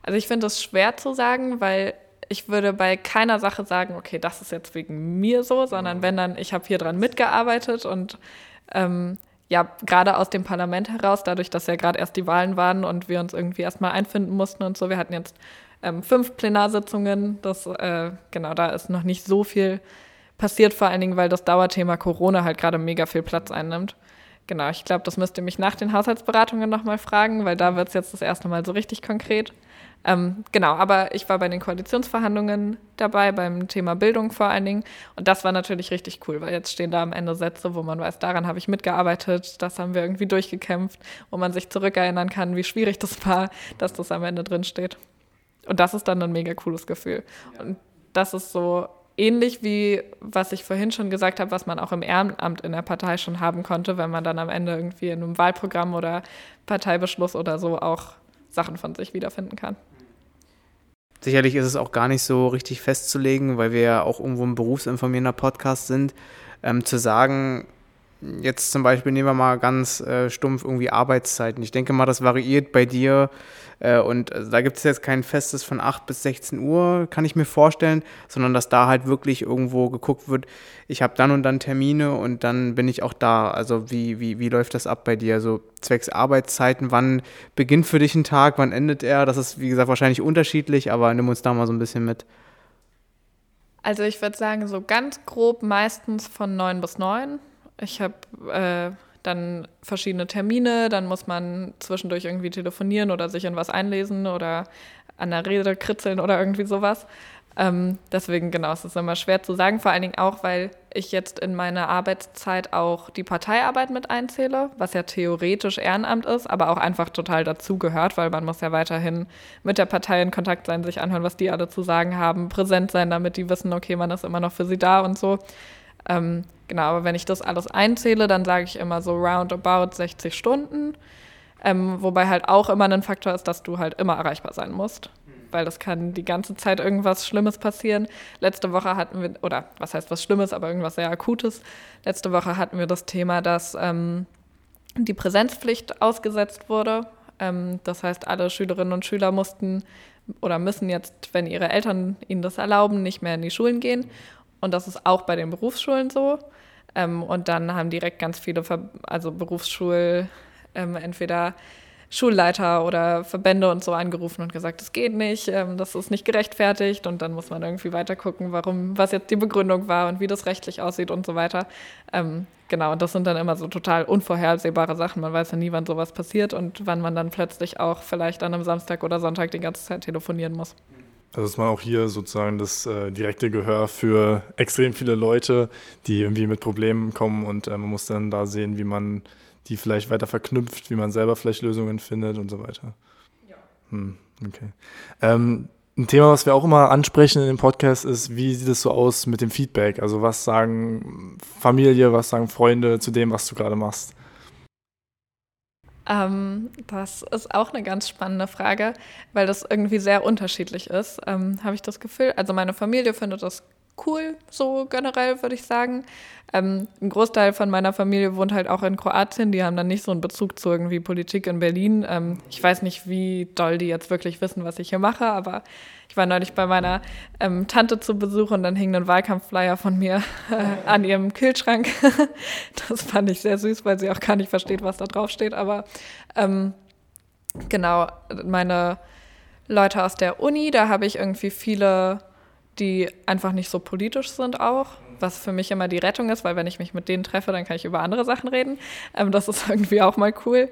Also ich finde das schwer zu sagen, weil ich würde bei keiner Sache sagen, okay, das ist jetzt wegen mir so, sondern wenn dann, ich habe hier dran mitgearbeitet und ähm, ja, gerade aus dem Parlament heraus, dadurch, dass ja gerade erst die Wahlen waren und wir uns irgendwie erstmal einfinden mussten und so, wir hatten jetzt ähm, fünf Plenarsitzungen, das, äh, genau, da ist noch nicht so viel passiert, vor allen Dingen, weil das Dauerthema Corona halt gerade mega viel Platz einnimmt. Genau, ich glaube, das müsst ihr mich nach den Haushaltsberatungen nochmal fragen, weil da wird es jetzt das erste Mal so richtig konkret. Ähm, genau, aber ich war bei den Koalitionsverhandlungen dabei, beim Thema Bildung vor allen Dingen. Und das war natürlich richtig cool, weil jetzt stehen da am Ende Sätze, wo man weiß, daran habe ich mitgearbeitet, das haben wir irgendwie durchgekämpft, wo man sich zurückerinnern kann, wie schwierig das war, dass das am Ende drin steht. Und das ist dann ein mega cooles Gefühl. Und das ist so ähnlich wie, was ich vorhin schon gesagt habe, was man auch im Ehrenamt in der Partei schon haben konnte, wenn man dann am Ende irgendwie in einem Wahlprogramm oder Parteibeschluss oder so auch Sachen von sich wiederfinden kann. Sicherlich ist es auch gar nicht so richtig festzulegen, weil wir ja auch irgendwo ein berufsinformierender Podcast sind, ähm, zu sagen, Jetzt zum Beispiel nehmen wir mal ganz äh, stumpf irgendwie Arbeitszeiten. Ich denke mal, das variiert bei dir äh, und äh, da gibt es jetzt kein festes von 8 bis 16 Uhr, kann ich mir vorstellen, sondern dass da halt wirklich irgendwo geguckt wird, ich habe dann und dann Termine und dann bin ich auch da. Also wie, wie, wie läuft das ab bei dir? So zwecks Arbeitszeiten, wann beginnt für dich ein Tag, wann endet er? Das ist, wie gesagt, wahrscheinlich unterschiedlich, aber nimm uns da mal so ein bisschen mit. Also ich würde sagen, so ganz grob meistens von 9 bis 9 ich habe äh, dann verschiedene Termine, dann muss man zwischendurch irgendwie telefonieren oder sich in was einlesen oder an der Rede kritzeln oder irgendwie sowas. Ähm, deswegen, genau, es ist immer schwer zu sagen, vor allen Dingen auch, weil ich jetzt in meiner Arbeitszeit auch die Parteiarbeit mit einzähle, was ja theoretisch Ehrenamt ist, aber auch einfach total dazugehört, weil man muss ja weiterhin mit der Partei in Kontakt sein, sich anhören, was die alle zu sagen haben, präsent sein, damit die wissen, okay, man ist immer noch für sie da und so. Ähm, genau, aber wenn ich das alles einzähle, dann sage ich immer so roundabout 60 Stunden. Ähm, wobei halt auch immer ein Faktor ist, dass du halt immer erreichbar sein musst weil das kann die ganze Zeit irgendwas Schlimmes passieren. Letzte Woche hatten wir, oder was heißt was Schlimmes, aber irgendwas sehr Akutes. Letzte Woche hatten wir das Thema, dass ähm, die Präsenzpflicht ausgesetzt wurde. Ähm, das heißt, alle Schülerinnen und Schüler mussten oder müssen jetzt, wenn ihre Eltern ihnen das erlauben, nicht mehr in die Schulen gehen. Und das ist auch bei den Berufsschulen so. Ähm, und dann haben direkt ganz viele, Ver also Berufsschul, ähm, entweder Schulleiter oder Verbände und so angerufen und gesagt, das geht nicht, ähm, das ist nicht gerechtfertigt und dann muss man irgendwie weiter gucken, warum, was jetzt die Begründung war und wie das rechtlich aussieht und so weiter. Ähm, genau, und das sind dann immer so total unvorhersehbare Sachen. Man weiß ja nie, wann sowas passiert und wann man dann plötzlich auch vielleicht an einem Samstag oder Sonntag die ganze Zeit telefonieren muss. Also ist man auch hier sozusagen das äh, direkte Gehör für extrem viele Leute, die irgendwie mit Problemen kommen und äh, man muss dann da sehen, wie man die vielleicht weiter verknüpft, wie man selber vielleicht Lösungen findet und so weiter. Ja. Hm, okay. Ähm, ein Thema, was wir auch immer ansprechen in dem Podcast, ist, wie sieht es so aus mit dem Feedback? Also was sagen Familie, was sagen Freunde zu dem, was du gerade machst? Ähm, das ist auch eine ganz spannende Frage, weil das irgendwie sehr unterschiedlich ist, ähm, habe ich das Gefühl. Also meine Familie findet das cool, so generell würde ich sagen. Ähm, ein Großteil von meiner Familie wohnt halt auch in Kroatien. Die haben dann nicht so einen Bezug zu irgendwie Politik in Berlin. Ähm, ich weiß nicht, wie doll die jetzt wirklich wissen, was ich hier mache, aber ich war neulich bei meiner ähm, Tante zu Besuch und dann hing ein Wahlkampfflyer von mir äh, an ihrem Kühlschrank. das fand ich sehr süß, weil sie auch gar nicht versteht, was da drauf steht. Aber ähm, genau, meine Leute aus der Uni, da habe ich irgendwie viele die einfach nicht so politisch sind auch, was für mich immer die Rettung ist, weil wenn ich mich mit denen treffe, dann kann ich über andere Sachen reden. Ähm, das ist irgendwie auch mal cool.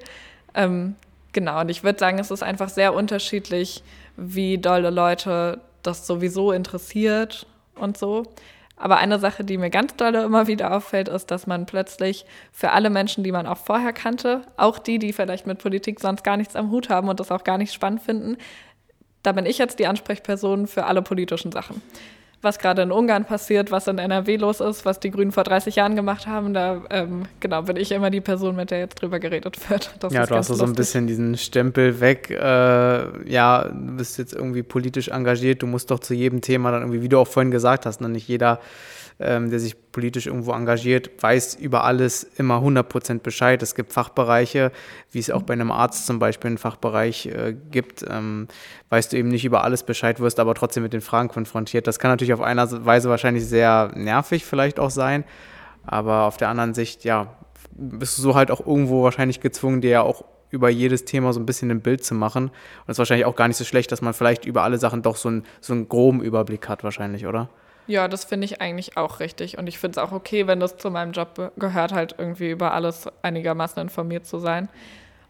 Ähm, genau, und ich würde sagen, es ist einfach sehr unterschiedlich, wie dolle Leute das sowieso interessiert und so. Aber eine Sache, die mir ganz dolle immer wieder auffällt, ist, dass man plötzlich für alle Menschen, die man auch vorher kannte, auch die, die vielleicht mit Politik sonst gar nichts am Hut haben und das auch gar nicht spannend finden, da bin ich jetzt die Ansprechperson für alle politischen Sachen. Was gerade in Ungarn passiert, was in NRW los ist, was die Grünen vor 30 Jahren gemacht haben, da ähm, genau bin ich immer die Person, mit der jetzt drüber geredet wird. Das ja, du hast so ein bisschen diesen Stempel weg. Äh, ja, du bist jetzt irgendwie politisch engagiert, du musst doch zu jedem Thema dann irgendwie, wie du auch vorhin gesagt hast, ne, nicht jeder ähm, der sich politisch irgendwo engagiert, weiß über alles immer 100% Bescheid. Es gibt Fachbereiche, wie es auch bei einem Arzt zum Beispiel einen Fachbereich äh, gibt, ähm, weißt du eben nicht über alles Bescheid, wirst aber trotzdem mit den Fragen konfrontiert. Das kann natürlich auf einer Weise wahrscheinlich sehr nervig vielleicht auch sein, aber auf der anderen Sicht, ja, bist du so halt auch irgendwo wahrscheinlich gezwungen, dir ja auch über jedes Thema so ein bisschen ein Bild zu machen. Und es ist wahrscheinlich auch gar nicht so schlecht, dass man vielleicht über alle Sachen doch so, ein, so einen groben Überblick hat, wahrscheinlich, oder? Ja, das finde ich eigentlich auch richtig. Und ich finde es auch okay, wenn das zu meinem Job gehört, halt irgendwie über alles einigermaßen informiert zu sein.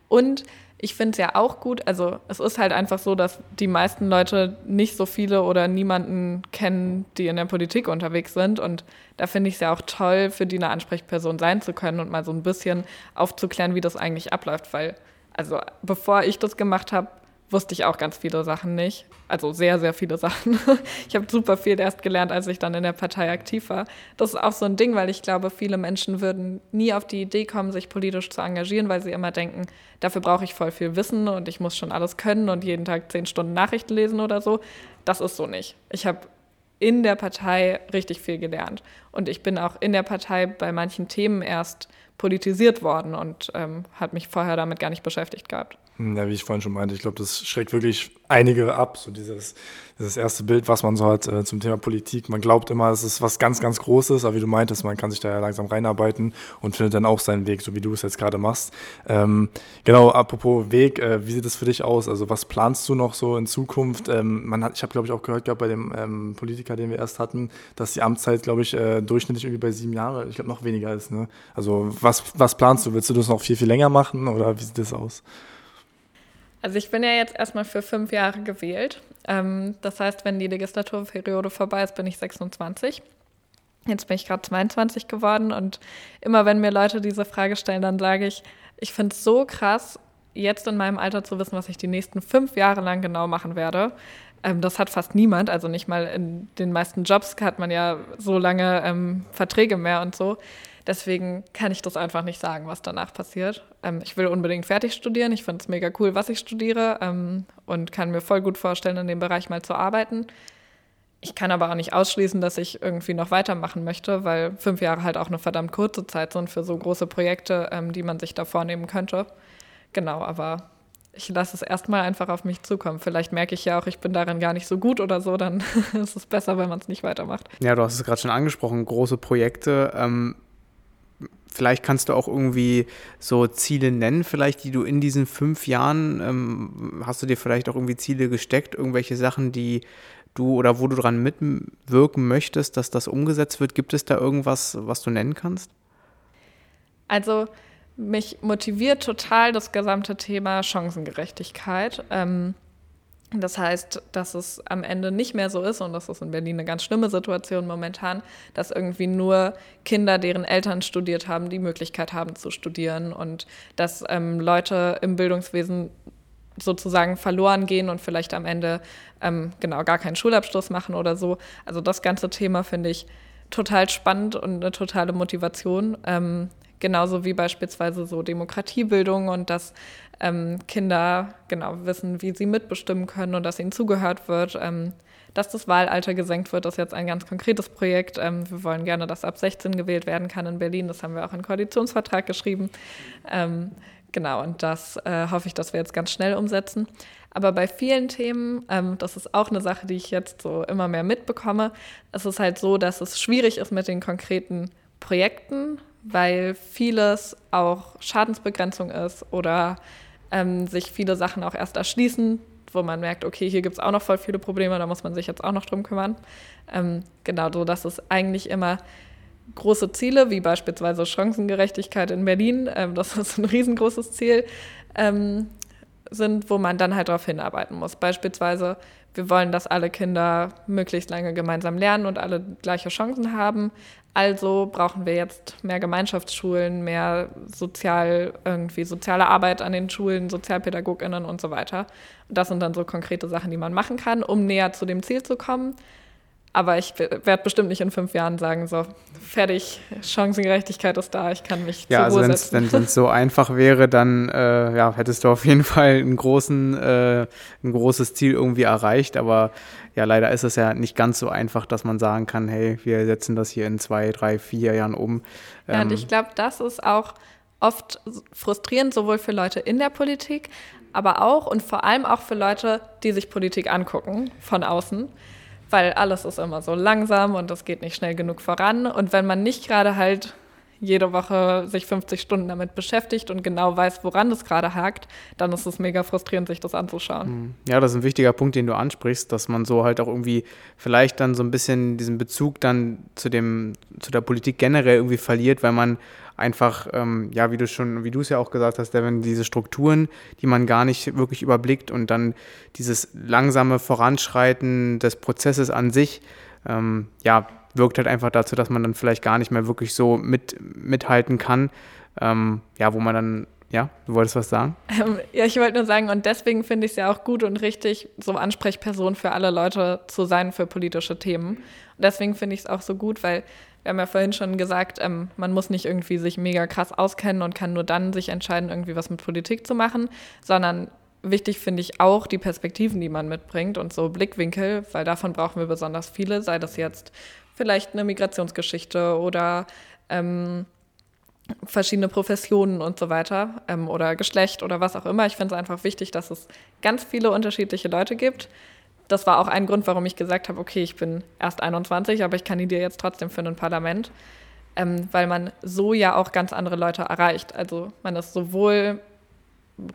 Und ich finde es ja auch gut, also es ist halt einfach so, dass die meisten Leute nicht so viele oder niemanden kennen, die in der Politik unterwegs sind. Und da finde ich es ja auch toll, für die eine Ansprechperson sein zu können und mal so ein bisschen aufzuklären, wie das eigentlich abläuft. Weil, also bevor ich das gemacht habe, wusste ich auch ganz viele Sachen nicht. Also sehr, sehr viele Sachen. Ich habe super viel erst gelernt, als ich dann in der Partei aktiv war. Das ist auch so ein Ding, weil ich glaube, viele Menschen würden nie auf die Idee kommen, sich politisch zu engagieren, weil sie immer denken, dafür brauche ich voll viel Wissen und ich muss schon alles können und jeden Tag zehn Stunden Nachrichten lesen oder so. Das ist so nicht. Ich habe in der Partei richtig viel gelernt. Und ich bin auch in der Partei bei manchen Themen erst politisiert worden und ähm, hat mich vorher damit gar nicht beschäftigt gehabt. Ja, wie ich vorhin schon meinte, ich glaube, das schreckt wirklich einige ab, so dieses, dieses erste Bild, was man so hat äh, zum Thema Politik. Man glaubt immer, es ist was ganz, ganz Großes, aber wie du meintest, man kann sich da ja langsam reinarbeiten und findet dann auch seinen Weg, so wie du es jetzt gerade machst. Ähm, genau, apropos Weg, äh, wie sieht es für dich aus? Also was planst du noch so in Zukunft? Ähm, man hat, ich habe, glaube ich, auch gehört gehabt bei dem ähm, Politiker, den wir erst hatten, dass die Amtszeit, glaube ich, äh, durchschnittlich irgendwie bei sieben Jahren, ich glaube, noch weniger ist. Ne? Also was, was planst du? Willst du das noch viel, viel länger machen oder wie sieht das aus? Also ich bin ja jetzt erstmal für fünf Jahre gewählt. Ähm, das heißt, wenn die Legislaturperiode vorbei ist, bin ich 26. Jetzt bin ich gerade 22 geworden und immer wenn mir Leute diese Frage stellen, dann sage ich, ich finde es so krass, jetzt in meinem Alter zu wissen, was ich die nächsten fünf Jahre lang genau machen werde. Ähm, das hat fast niemand, also nicht mal in den meisten Jobs hat man ja so lange ähm, Verträge mehr und so. Deswegen kann ich das einfach nicht sagen, was danach passiert. Ähm, ich will unbedingt fertig studieren. Ich finde es mega cool, was ich studiere ähm, und kann mir voll gut vorstellen, in dem Bereich mal zu arbeiten. Ich kann aber auch nicht ausschließen, dass ich irgendwie noch weitermachen möchte, weil fünf Jahre halt auch eine verdammt kurze Zeit sind für so große Projekte, ähm, die man sich da vornehmen könnte. Genau, aber ich lasse es erstmal einfach auf mich zukommen. Vielleicht merke ich ja auch, ich bin darin gar nicht so gut oder so, dann ist es besser, wenn man es nicht weitermacht. Ja, du hast es gerade schon angesprochen, große Projekte. Ähm, vielleicht kannst du auch irgendwie so Ziele nennen, vielleicht, die du in diesen fünf Jahren, ähm, hast du dir vielleicht auch irgendwie Ziele gesteckt, irgendwelche Sachen, die du oder wo du dran mitwirken möchtest, dass das umgesetzt wird? Gibt es da irgendwas, was du nennen kannst? Also mich motiviert total das gesamte Thema Chancengerechtigkeit. Ähm, das heißt, dass es am Ende nicht mehr so ist, und das ist in Berlin eine ganz schlimme Situation momentan, dass irgendwie nur Kinder, deren Eltern studiert haben, die Möglichkeit haben zu studieren und dass ähm, Leute im Bildungswesen sozusagen verloren gehen und vielleicht am Ende ähm, genau gar keinen Schulabschluss machen oder so. Also das ganze Thema finde ich total spannend und eine totale Motivation. Ähm, genauso wie beispielsweise so Demokratiebildung und dass ähm, Kinder genau wissen, wie sie mitbestimmen können und dass ihnen zugehört wird. Ähm, dass das Wahlalter gesenkt wird, ist jetzt ein ganz konkretes Projekt. Ähm, wir wollen gerne, dass ab 16 gewählt werden kann in Berlin. Das haben wir auch in Koalitionsvertrag geschrieben. Ähm, genau, und das äh, hoffe ich, dass wir jetzt ganz schnell umsetzen. Aber bei vielen Themen, ähm, das ist auch eine Sache, die ich jetzt so immer mehr mitbekomme, es ist halt so, dass es schwierig ist mit den konkreten Projekten, weil vieles auch Schadensbegrenzung ist oder ähm, sich viele Sachen auch erst erschließen, wo man merkt, okay, hier gibt es auch noch voll viele Probleme, da muss man sich jetzt auch noch drum kümmern. Ähm, genau, so dass es eigentlich immer große Ziele, wie beispielsweise Chancengerechtigkeit in Berlin, ähm, das ist ein riesengroßes Ziel, ähm, sind, wo man dann halt darauf hinarbeiten muss. Beispielsweise, wir wollen, dass alle Kinder möglichst lange gemeinsam lernen und alle gleiche Chancen haben. Also brauchen wir jetzt mehr Gemeinschaftsschulen, mehr sozial, irgendwie soziale Arbeit an den Schulen, SozialpädagogInnen und so weiter. das sind dann so konkrete Sachen, die man machen kann, um näher zu dem Ziel zu kommen. Aber ich werde bestimmt nicht in fünf Jahren sagen, so, fertig, Chancengerechtigkeit ist da, ich kann mich ja, zur also Ruhe setzen. Wenn es so einfach wäre, dann äh, ja, hättest du auf jeden Fall einen großen, äh, ein großes Ziel irgendwie erreicht. Aber ja, leider ist es ja nicht ganz so einfach, dass man sagen kann, hey, wir setzen das hier in zwei, drei, vier Jahren um. Ähm, ja, und ähm, ich glaube, das ist auch oft frustrierend, sowohl für Leute in der Politik, aber auch und vor allem auch für Leute, die sich Politik angucken von außen weil alles ist immer so langsam und das geht nicht schnell genug voran. Und wenn man nicht gerade halt jede Woche sich 50 Stunden damit beschäftigt und genau weiß, woran es gerade hakt, dann ist es mega frustrierend, sich das anzuschauen. Hm. Ja, das ist ein wichtiger Punkt, den du ansprichst, dass man so halt auch irgendwie vielleicht dann so ein bisschen diesen Bezug dann zu dem, zu der Politik generell irgendwie verliert, weil man einfach, ähm, ja, wie du schon, wie du es ja auch gesagt hast, Devin, diese Strukturen, die man gar nicht wirklich überblickt und dann dieses langsame Voranschreiten des Prozesses an sich, ähm, ja, wirkt halt einfach dazu, dass man dann vielleicht gar nicht mehr wirklich so mit, mithalten kann. Ähm, ja, wo man dann, ja, du wolltest was sagen? Ähm, ja, ich wollte nur sagen, und deswegen finde ich es ja auch gut und richtig, so Ansprechperson für alle Leute zu sein für politische Themen. Und deswegen finde ich es auch so gut, weil wir haben ja vorhin schon gesagt, ähm, man muss nicht irgendwie sich mega krass auskennen und kann nur dann sich entscheiden, irgendwie was mit Politik zu machen, sondern wichtig finde ich auch die Perspektiven, die man mitbringt und so Blickwinkel, weil davon brauchen wir besonders viele, sei das jetzt vielleicht eine Migrationsgeschichte oder ähm, verschiedene Professionen und so weiter ähm, oder Geschlecht oder was auch immer. Ich finde es einfach wichtig, dass es ganz viele unterschiedliche Leute gibt, das war auch ein Grund, warum ich gesagt habe, okay, ich bin erst 21, aber ich kandidiere jetzt trotzdem für ein Parlament, ähm, weil man so ja auch ganz andere Leute erreicht. Also man ist sowohl,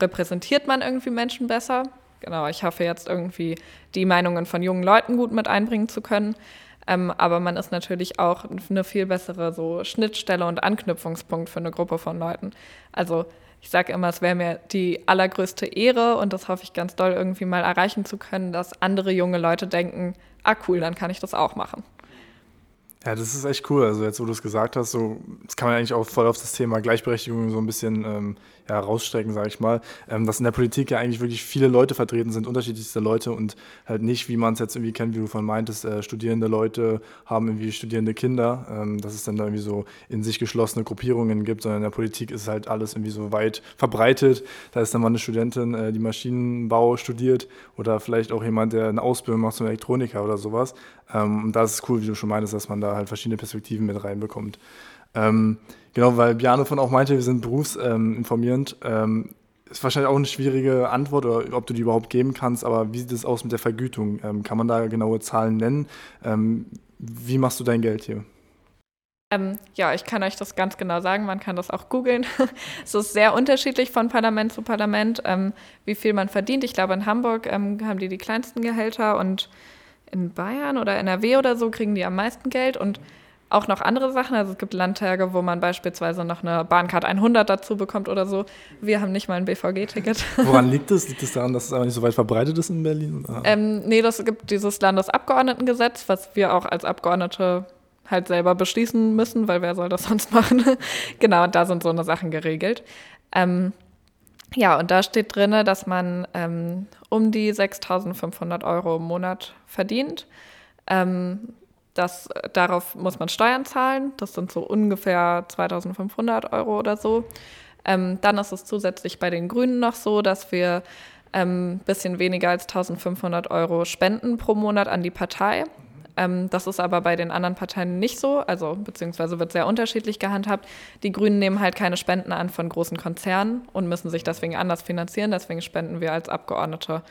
repräsentiert man irgendwie Menschen besser, genau, ich hoffe jetzt irgendwie die Meinungen von jungen Leuten gut mit einbringen zu können, ähm, aber man ist natürlich auch eine viel bessere so Schnittstelle und Anknüpfungspunkt für eine Gruppe von Leuten. Also ich sage immer, es wäre mir die allergrößte Ehre und das hoffe ich ganz doll irgendwie mal erreichen zu können, dass andere junge Leute denken, ah cool, dann kann ich das auch machen. Ja, das ist echt cool. Also jetzt, wo du es gesagt hast, so, das kann man eigentlich auch voll auf das Thema Gleichberechtigung so ein bisschen ähm, ja, rausstrecken, sage ich mal. Ähm, dass in der Politik ja eigentlich wirklich viele Leute vertreten sind, unterschiedlichste Leute und halt nicht, wie man es jetzt irgendwie kennt, wie du von meintest, äh, studierende Leute haben irgendwie studierende Kinder, ähm, dass es dann da irgendwie so in sich geschlossene Gruppierungen gibt, sondern in der Politik ist halt alles irgendwie so weit verbreitet. Da ist dann mal eine Studentin, äh, die Maschinenbau studiert oder vielleicht auch jemand, der eine Ausbildung macht zum Elektroniker oder sowas. Ähm, und da ist cool, wie du schon meintest, dass man da halt verschiedene Perspektiven mit reinbekommt. Ähm, genau, weil Bjarne von auch meinte, wir sind berufsinformierend. Ähm, ist wahrscheinlich auch eine schwierige Antwort oder ob du die überhaupt geben kannst, aber wie sieht es aus mit der Vergütung? Ähm, kann man da genaue Zahlen nennen? Ähm, wie machst du dein Geld hier? Ähm, ja, ich kann euch das ganz genau sagen. Man kann das auch googeln. es ist sehr unterschiedlich von Parlament zu Parlament, ähm, wie viel man verdient. Ich glaube, in Hamburg ähm, haben die die kleinsten Gehälter und in Bayern oder NRW oder so kriegen die am meisten Geld und auch noch andere Sachen. Also es gibt Landtage, wo man beispielsweise noch eine Bahncard 100 dazu bekommt oder so. Wir haben nicht mal ein BVG-Ticket. Woran liegt es? Liegt es daran, dass es aber nicht so weit verbreitet ist in Berlin? Ähm, nee, das gibt dieses Landesabgeordnetengesetz, was wir auch als Abgeordnete halt selber beschließen müssen, weil wer soll das sonst machen? genau, und da sind so eine Sachen geregelt. Ähm, ja, und da steht drin, dass man ähm, um die 6.500 Euro im Monat verdient. Ähm, das, darauf muss man Steuern zahlen. Das sind so ungefähr 2.500 Euro oder so. Ähm, dann ist es zusätzlich bei den Grünen noch so, dass wir ein ähm, bisschen weniger als 1.500 Euro spenden pro Monat an die Partei. Ähm, das ist aber bei den anderen Parteien nicht so, also beziehungsweise wird sehr unterschiedlich gehandhabt. Die Grünen nehmen halt keine Spenden an von großen Konzernen und müssen sich deswegen anders finanzieren. Deswegen spenden wir als Abgeordnete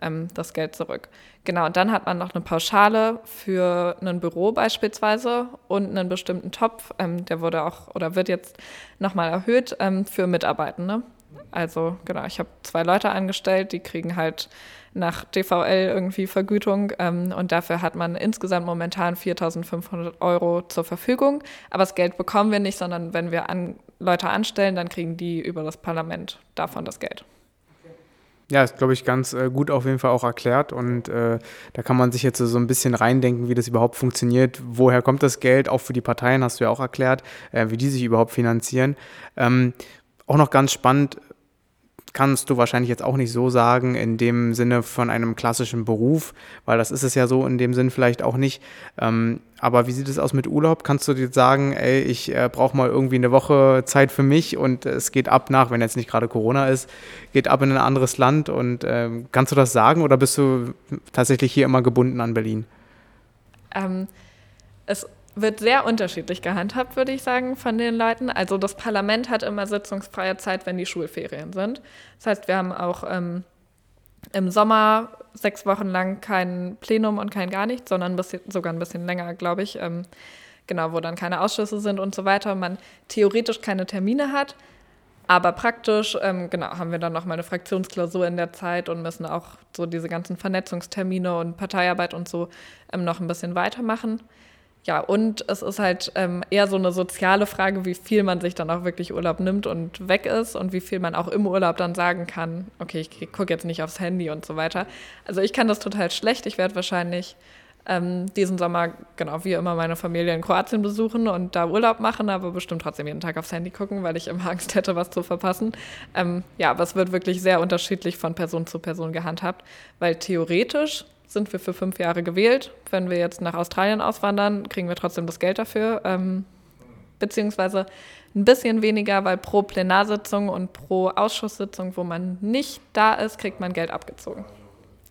ähm, das Geld zurück. Genau, und dann hat man noch eine Pauschale für ein Büro beispielsweise und einen bestimmten Topf, ähm, der wurde auch oder wird jetzt nochmal erhöht ähm, für Mitarbeitende. Also genau, ich habe zwei Leute angestellt, die kriegen halt nach DVL irgendwie Vergütung ähm, und dafür hat man insgesamt momentan 4.500 Euro zur Verfügung. Aber das Geld bekommen wir nicht, sondern wenn wir an Leute anstellen, dann kriegen die über das Parlament davon das Geld. Ja, ist, glaube ich, ganz äh, gut auf jeden Fall auch erklärt. Und äh, da kann man sich jetzt so ein bisschen reindenken, wie das überhaupt funktioniert. Woher kommt das Geld? Auch für die Parteien hast du ja auch erklärt, äh, wie die sich überhaupt finanzieren. Ähm, auch noch ganz spannend, kannst du wahrscheinlich jetzt auch nicht so sagen in dem Sinne von einem klassischen Beruf, weil das ist es ja so in dem Sinn vielleicht auch nicht. Ähm, aber wie sieht es aus mit Urlaub? Kannst du dir sagen, ey, ich äh, brauche mal irgendwie eine Woche Zeit für mich und es geht ab nach, wenn jetzt nicht gerade Corona ist, geht ab in ein anderes Land und äh, kannst du das sagen oder bist du tatsächlich hier immer gebunden an Berlin? Ähm, es wird sehr unterschiedlich gehandhabt, würde ich sagen, von den Leuten. Also das Parlament hat immer sitzungsfreie Zeit, wenn die Schulferien sind. Das heißt, wir haben auch ähm, im Sommer sechs Wochen lang kein Plenum und kein gar nichts, sondern ein bisschen, sogar ein bisschen länger, glaube ich. Ähm, genau, wo dann keine Ausschüsse sind und so weiter. Man theoretisch keine Termine hat. Aber praktisch, ähm, genau, haben wir dann noch mal eine Fraktionsklausur in der Zeit und müssen auch so diese ganzen Vernetzungstermine und Parteiarbeit und so ähm, noch ein bisschen weitermachen. Ja, und es ist halt ähm, eher so eine soziale Frage, wie viel man sich dann auch wirklich Urlaub nimmt und weg ist und wie viel man auch im Urlaub dann sagen kann, okay, ich gucke jetzt nicht aufs Handy und so weiter. Also ich kann das total schlecht. Ich werde wahrscheinlich ähm, diesen Sommer, genau wie immer, meine Familie in Kroatien besuchen und da Urlaub machen, aber bestimmt trotzdem jeden Tag aufs Handy gucken, weil ich immer Angst hätte, was zu verpassen. Ähm, ja, aber es wird wirklich sehr unterschiedlich von Person zu Person gehandhabt, weil theoretisch sind wir für fünf Jahre gewählt. Wenn wir jetzt nach Australien auswandern, kriegen wir trotzdem das Geld dafür. Ähm, beziehungsweise ein bisschen weniger, weil pro Plenarsitzung und pro Ausschusssitzung, wo man nicht da ist, kriegt man Geld abgezogen.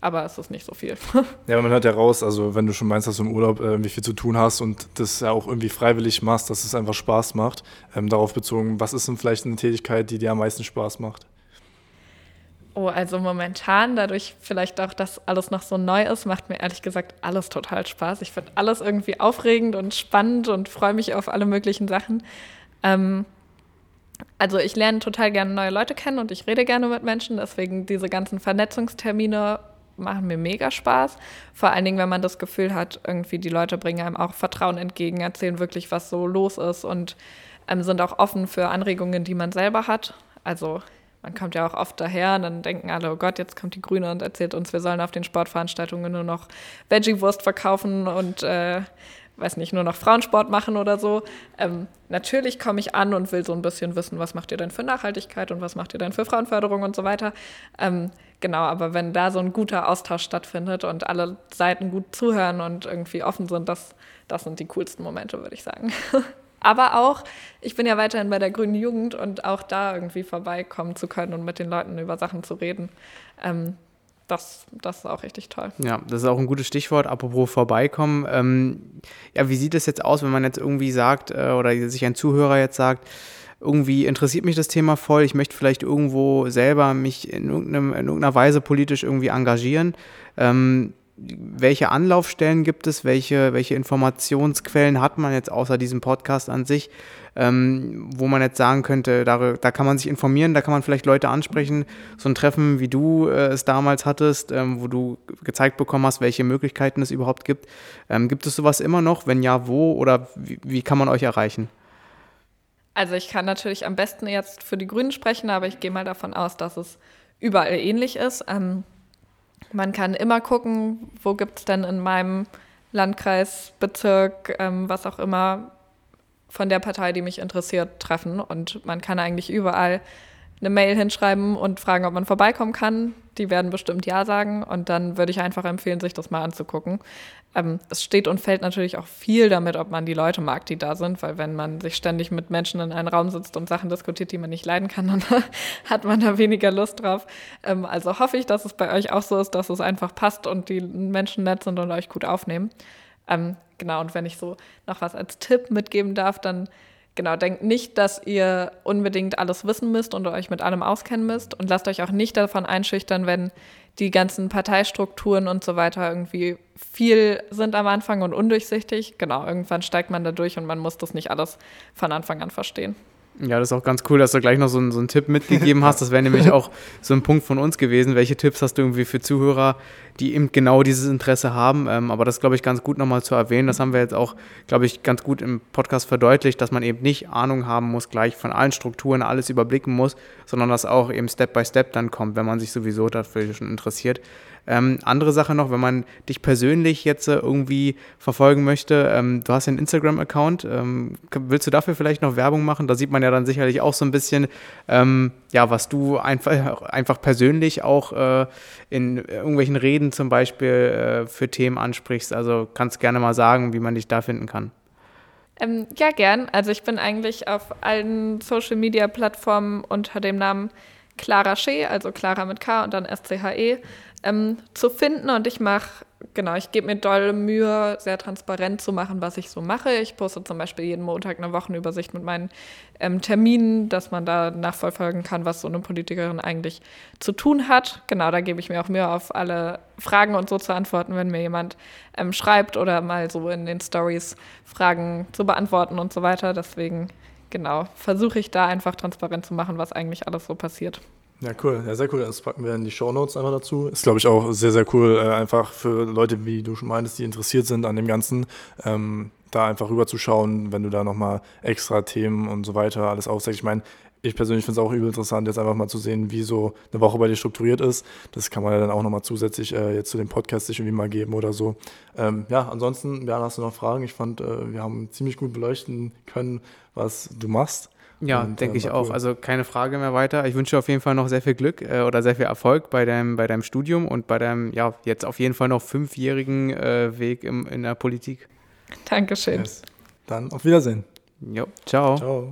Aber es ist nicht so viel. ja, man hört ja raus, also wenn du schon meinst, dass du im Urlaub äh, irgendwie viel zu tun hast und das ja auch irgendwie freiwillig machst, dass es einfach Spaß macht. Ähm, darauf bezogen, was ist denn vielleicht eine Tätigkeit, die dir am meisten Spaß macht? Oh, also momentan, dadurch vielleicht auch, dass alles noch so neu ist, macht mir ehrlich gesagt alles total Spaß. Ich finde alles irgendwie aufregend und spannend und freue mich auf alle möglichen Sachen. Ähm, also ich lerne total gerne neue Leute kennen und ich rede gerne mit Menschen, deswegen diese ganzen Vernetzungstermine machen mir mega Spaß. Vor allen Dingen, wenn man das Gefühl hat, irgendwie die Leute bringen einem auch Vertrauen entgegen, erzählen wirklich, was so los ist und ähm, sind auch offen für Anregungen, die man selber hat. Also man kommt ja auch oft daher und dann denken alle, oh Gott, jetzt kommt die Grüne und erzählt uns, wir sollen auf den Sportveranstaltungen nur noch Veggie-Wurst verkaufen und äh, weiß nicht, nur noch Frauensport machen oder so. Ähm, natürlich komme ich an und will so ein bisschen wissen, was macht ihr denn für Nachhaltigkeit und was macht ihr denn für Frauenförderung und so weiter. Ähm, genau, aber wenn da so ein guter Austausch stattfindet und alle Seiten gut zuhören und irgendwie offen sind, das, das sind die coolsten Momente, würde ich sagen. aber auch, ich bin ja weiterhin bei der Grünen Jugend und auch da irgendwie vorbeikommen zu können und mit den Leuten über Sachen zu reden. Ähm, das, das ist auch richtig toll. Ja, das ist auch ein gutes Stichwort, apropos vorbeikommen. Ähm, ja, wie sieht es jetzt aus, wenn man jetzt irgendwie sagt, äh, oder sich ein Zuhörer jetzt sagt, irgendwie interessiert mich das Thema voll, ich möchte vielleicht irgendwo selber mich in, in irgendeiner Weise politisch irgendwie engagieren. Ähm, welche Anlaufstellen gibt es, welche, welche Informationsquellen hat man jetzt außer diesem Podcast an sich, ähm, wo man jetzt sagen könnte, da, da kann man sich informieren, da kann man vielleicht Leute ansprechen, so ein Treffen, wie du äh, es damals hattest, ähm, wo du gezeigt bekommen hast, welche Möglichkeiten es überhaupt gibt. Ähm, gibt es sowas immer noch? Wenn ja, wo oder wie, wie kann man euch erreichen? Also ich kann natürlich am besten jetzt für die Grünen sprechen, aber ich gehe mal davon aus, dass es überall ähnlich ist. Ähm, man kann immer gucken, wo gibt es denn in meinem Landkreis, Bezirk, ähm, was auch immer, von der Partei, die mich interessiert, treffen. Und man kann eigentlich überall eine Mail hinschreiben und fragen, ob man vorbeikommen kann. Die werden bestimmt Ja sagen. Und dann würde ich einfach empfehlen, sich das mal anzugucken. Ähm, es steht und fällt natürlich auch viel damit, ob man die Leute mag, die da sind. Weil wenn man sich ständig mit Menschen in einen Raum sitzt und Sachen diskutiert, die man nicht leiden kann, dann hat man da weniger Lust drauf. Ähm, also hoffe ich, dass es bei euch auch so ist, dass es einfach passt und die Menschen nett sind und euch gut aufnehmen. Ähm, genau, und wenn ich so noch was als Tipp mitgeben darf, dann genau, denkt nicht, dass ihr unbedingt alles wissen müsst und euch mit allem auskennen müsst und lasst euch auch nicht davon einschüchtern, wenn die ganzen Parteistrukturen und so weiter irgendwie viel sind am Anfang und undurchsichtig. Genau, irgendwann steigt man da durch und man muss das nicht alles von Anfang an verstehen. Ja, das ist auch ganz cool, dass du gleich noch so, einen, so einen Tipp mitgegeben hast. Das wäre nämlich auch so ein Punkt von uns gewesen. Welche Tipps hast du irgendwie für Zuhörer, die eben genau dieses Interesse haben? Ähm, aber das glaube ich, ganz gut nochmal zu erwähnen. Das haben wir jetzt auch, glaube ich, ganz gut im Podcast verdeutlicht, dass man eben nicht Ahnung haben muss, gleich von allen Strukturen alles überblicken muss, sondern dass auch eben Step by Step dann kommt, wenn man sich sowieso dafür schon interessiert. Ähm, andere Sache noch, wenn man dich persönlich jetzt äh, irgendwie verfolgen möchte, ähm, du hast ja einen Instagram-Account, ähm, willst du dafür vielleicht noch Werbung machen? Da sieht man ja dann sicherlich auch so ein bisschen, ähm, ja, was du einfach, einfach persönlich auch äh, in irgendwelchen Reden zum Beispiel äh, für Themen ansprichst. Also kannst gerne mal sagen, wie man dich da finden kann. Ähm, ja, gern. Also ich bin eigentlich auf allen Social-Media-Plattformen unter dem Namen Clara Schee, also Clara mit K und dann S-C-H-E, ähm, zu finden. Und ich mache, genau, ich gebe mir doll Mühe, sehr transparent zu machen, was ich so mache. Ich poste zum Beispiel jeden Montag eine Wochenübersicht mit meinen ähm, Terminen, dass man da nachvollfolgen kann, was so eine Politikerin eigentlich zu tun hat. Genau, da gebe ich mir auch Mühe, auf alle Fragen und so zu antworten, wenn mir jemand ähm, schreibt oder mal so in den Stories Fragen zu beantworten und so weiter. Deswegen, genau, versuche ich da einfach transparent zu machen, was eigentlich alles so passiert. Ja, cool. Ja, sehr cool. Das packen wir in die Show Notes einfach dazu. Ist, glaube ich, auch sehr, sehr cool, äh, einfach für Leute, wie du schon meintest, die interessiert sind an dem Ganzen, ähm, da einfach rüberzuschauen, wenn du da nochmal extra Themen und so weiter alles aufzeigst. Ich meine, ich persönlich finde es auch übel interessant, jetzt einfach mal zu sehen, wie so eine Woche bei dir strukturiert ist. Das kann man ja dann auch nochmal zusätzlich äh, jetzt zu dem Podcast sich irgendwie mal geben oder so. Ähm, ja, ansonsten, Björn, hast du noch Fragen? Ich fand, äh, wir haben ziemlich gut beleuchten können, was du machst. Ja, denke äh, ich auch. Cool. Also keine Frage mehr weiter. Ich wünsche auf jeden Fall noch sehr viel Glück äh, oder sehr viel Erfolg bei deinem, bei deinem Studium und bei deinem, ja, jetzt auf jeden Fall noch fünfjährigen äh, Weg im, in der Politik. Dankeschön. Yes. Dann auf Wiedersehen. Jo, ciao. Ciao.